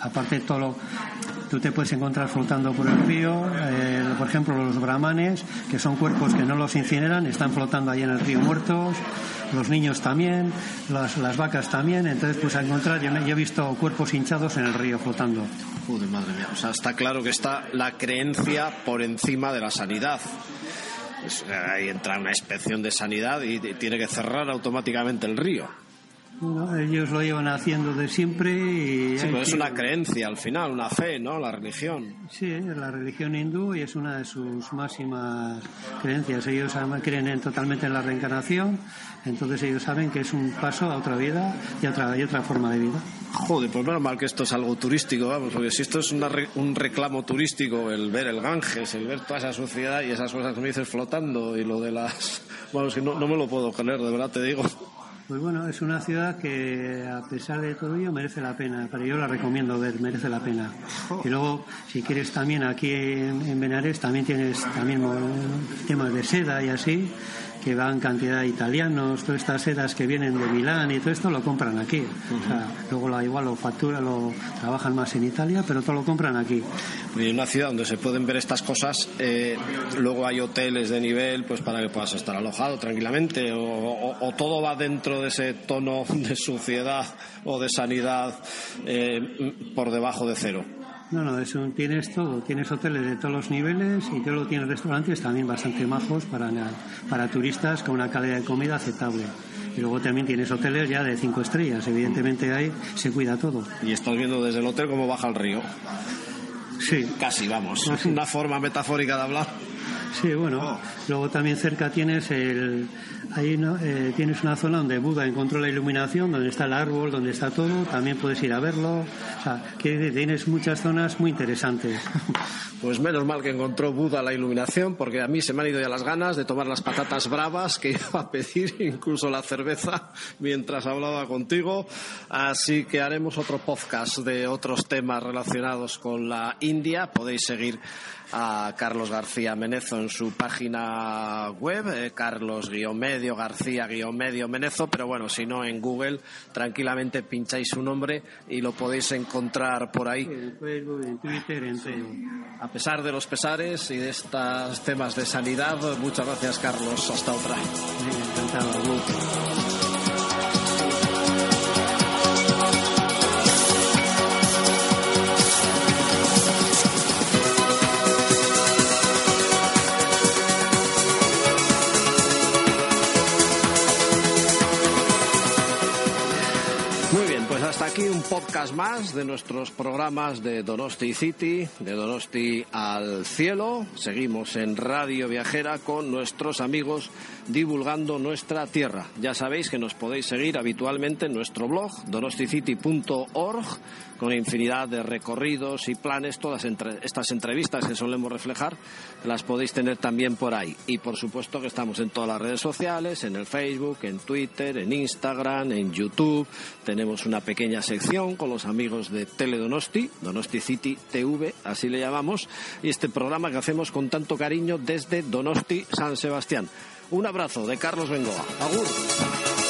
Aparte todo lo, tú te puedes encontrar flotando por el río, eh, por ejemplo los brahmanes, que son cuerpos que no los incineran, están flotando ahí en el río muertos, los niños también, las, las vacas también, entonces pues a encontrar, yo, he visto cuerpos hinchados en el río flotando. Joder, madre mía, o sea, está claro que está la creencia por encima de la sanidad. Pues, eh, ahí entra una inspección de sanidad y tiene que cerrar automáticamente el río ellos lo llevan haciendo de siempre y... Sí, pero es una creencia al final, una fe, ¿no? La religión. Sí, es la religión hindú y es una de sus máximas creencias. Ellos creen totalmente en la reencarnación, entonces ellos saben que es un paso a otra vida y a otra, y otra forma de vida. Joder, pues menos mal que esto es algo turístico, vamos, porque si esto es un reclamo turístico, el ver el Ganges, el ver toda esa suciedad y esas cosas que me dices flotando y lo de las... Vamos, que no, no me lo puedo creer, de verdad te digo. Pues bueno, es una ciudad que a pesar de todo ello merece la pena, pero yo la recomiendo ver, merece la pena. Y luego, si quieres también aquí en, en Benares, también tienes también temas de seda y así, que van cantidad de italianos, todas estas sedas que vienen de Milán y todo esto lo compran aquí. luego la, igual lo factura, lo trabajan más en Italia, pero todo lo compran aquí. Y en una ciudad donde se pueden ver estas cosas, eh, luego hay hoteles de nivel pues para que puedas estar alojado tranquilamente, o, todo va dentro de ese tono de suciedad o de sanidad eh, por debajo de cero. No, no, eso tienes todo. Tienes hoteles de todos los niveles y luego tienes restaurantes también bastante majos para, para turistas con una calidad de comida aceptable. Y luego también tienes hoteles ya de cinco estrellas. Evidentemente ahí se cuida todo. Y estás viendo desde el hotel cómo baja el río. Sí. Casi, vamos. Una forma metafórica de hablar. Sí, bueno. Luego también cerca tienes el, ahí. Eh, tienes una zona donde Buda encontró la iluminación, donde está el árbol, donde está todo. También puedes ir a verlo. O tienes muchas zonas muy interesantes. Pues menos mal que encontró Buda la iluminación, porque a mí se me han ido ya las ganas de tomar las patatas bravas que iba a pedir, incluso la cerveza, mientras hablaba contigo. Así que haremos otro podcast de otros temas relacionados con la India. Podéis seguir a Carlos García Menezo en su página web, eh, Carlos-medio García-medio Menezo, pero bueno, si no en Google, tranquilamente pincháis su nombre y lo podéis encontrar por ahí. En Facebook, en Twitter, en A pesar de los pesares y de estos temas de sanidad, muchas gracias Carlos, hasta otra. encantado. Un podcast más de nuestros programas de Donosti City, de Donosti al Cielo. Seguimos en Radio Viajera con nuestros amigos divulgando nuestra tierra. Ya sabéis que nos podéis seguir habitualmente en nuestro blog donosticity.org con infinidad de recorridos y planes. Todas estas entrevistas que solemos reflejar las podéis tener también por ahí. Y por supuesto que estamos en todas las redes sociales, en el Facebook, en Twitter, en Instagram, en YouTube. Tenemos una pequeña sección con los amigos de Teledonosti, Donosti City TV, así le llamamos, y este programa que hacemos con tanto cariño desde Donosti San Sebastián. Un abrazo de Carlos Bengoa. Agur.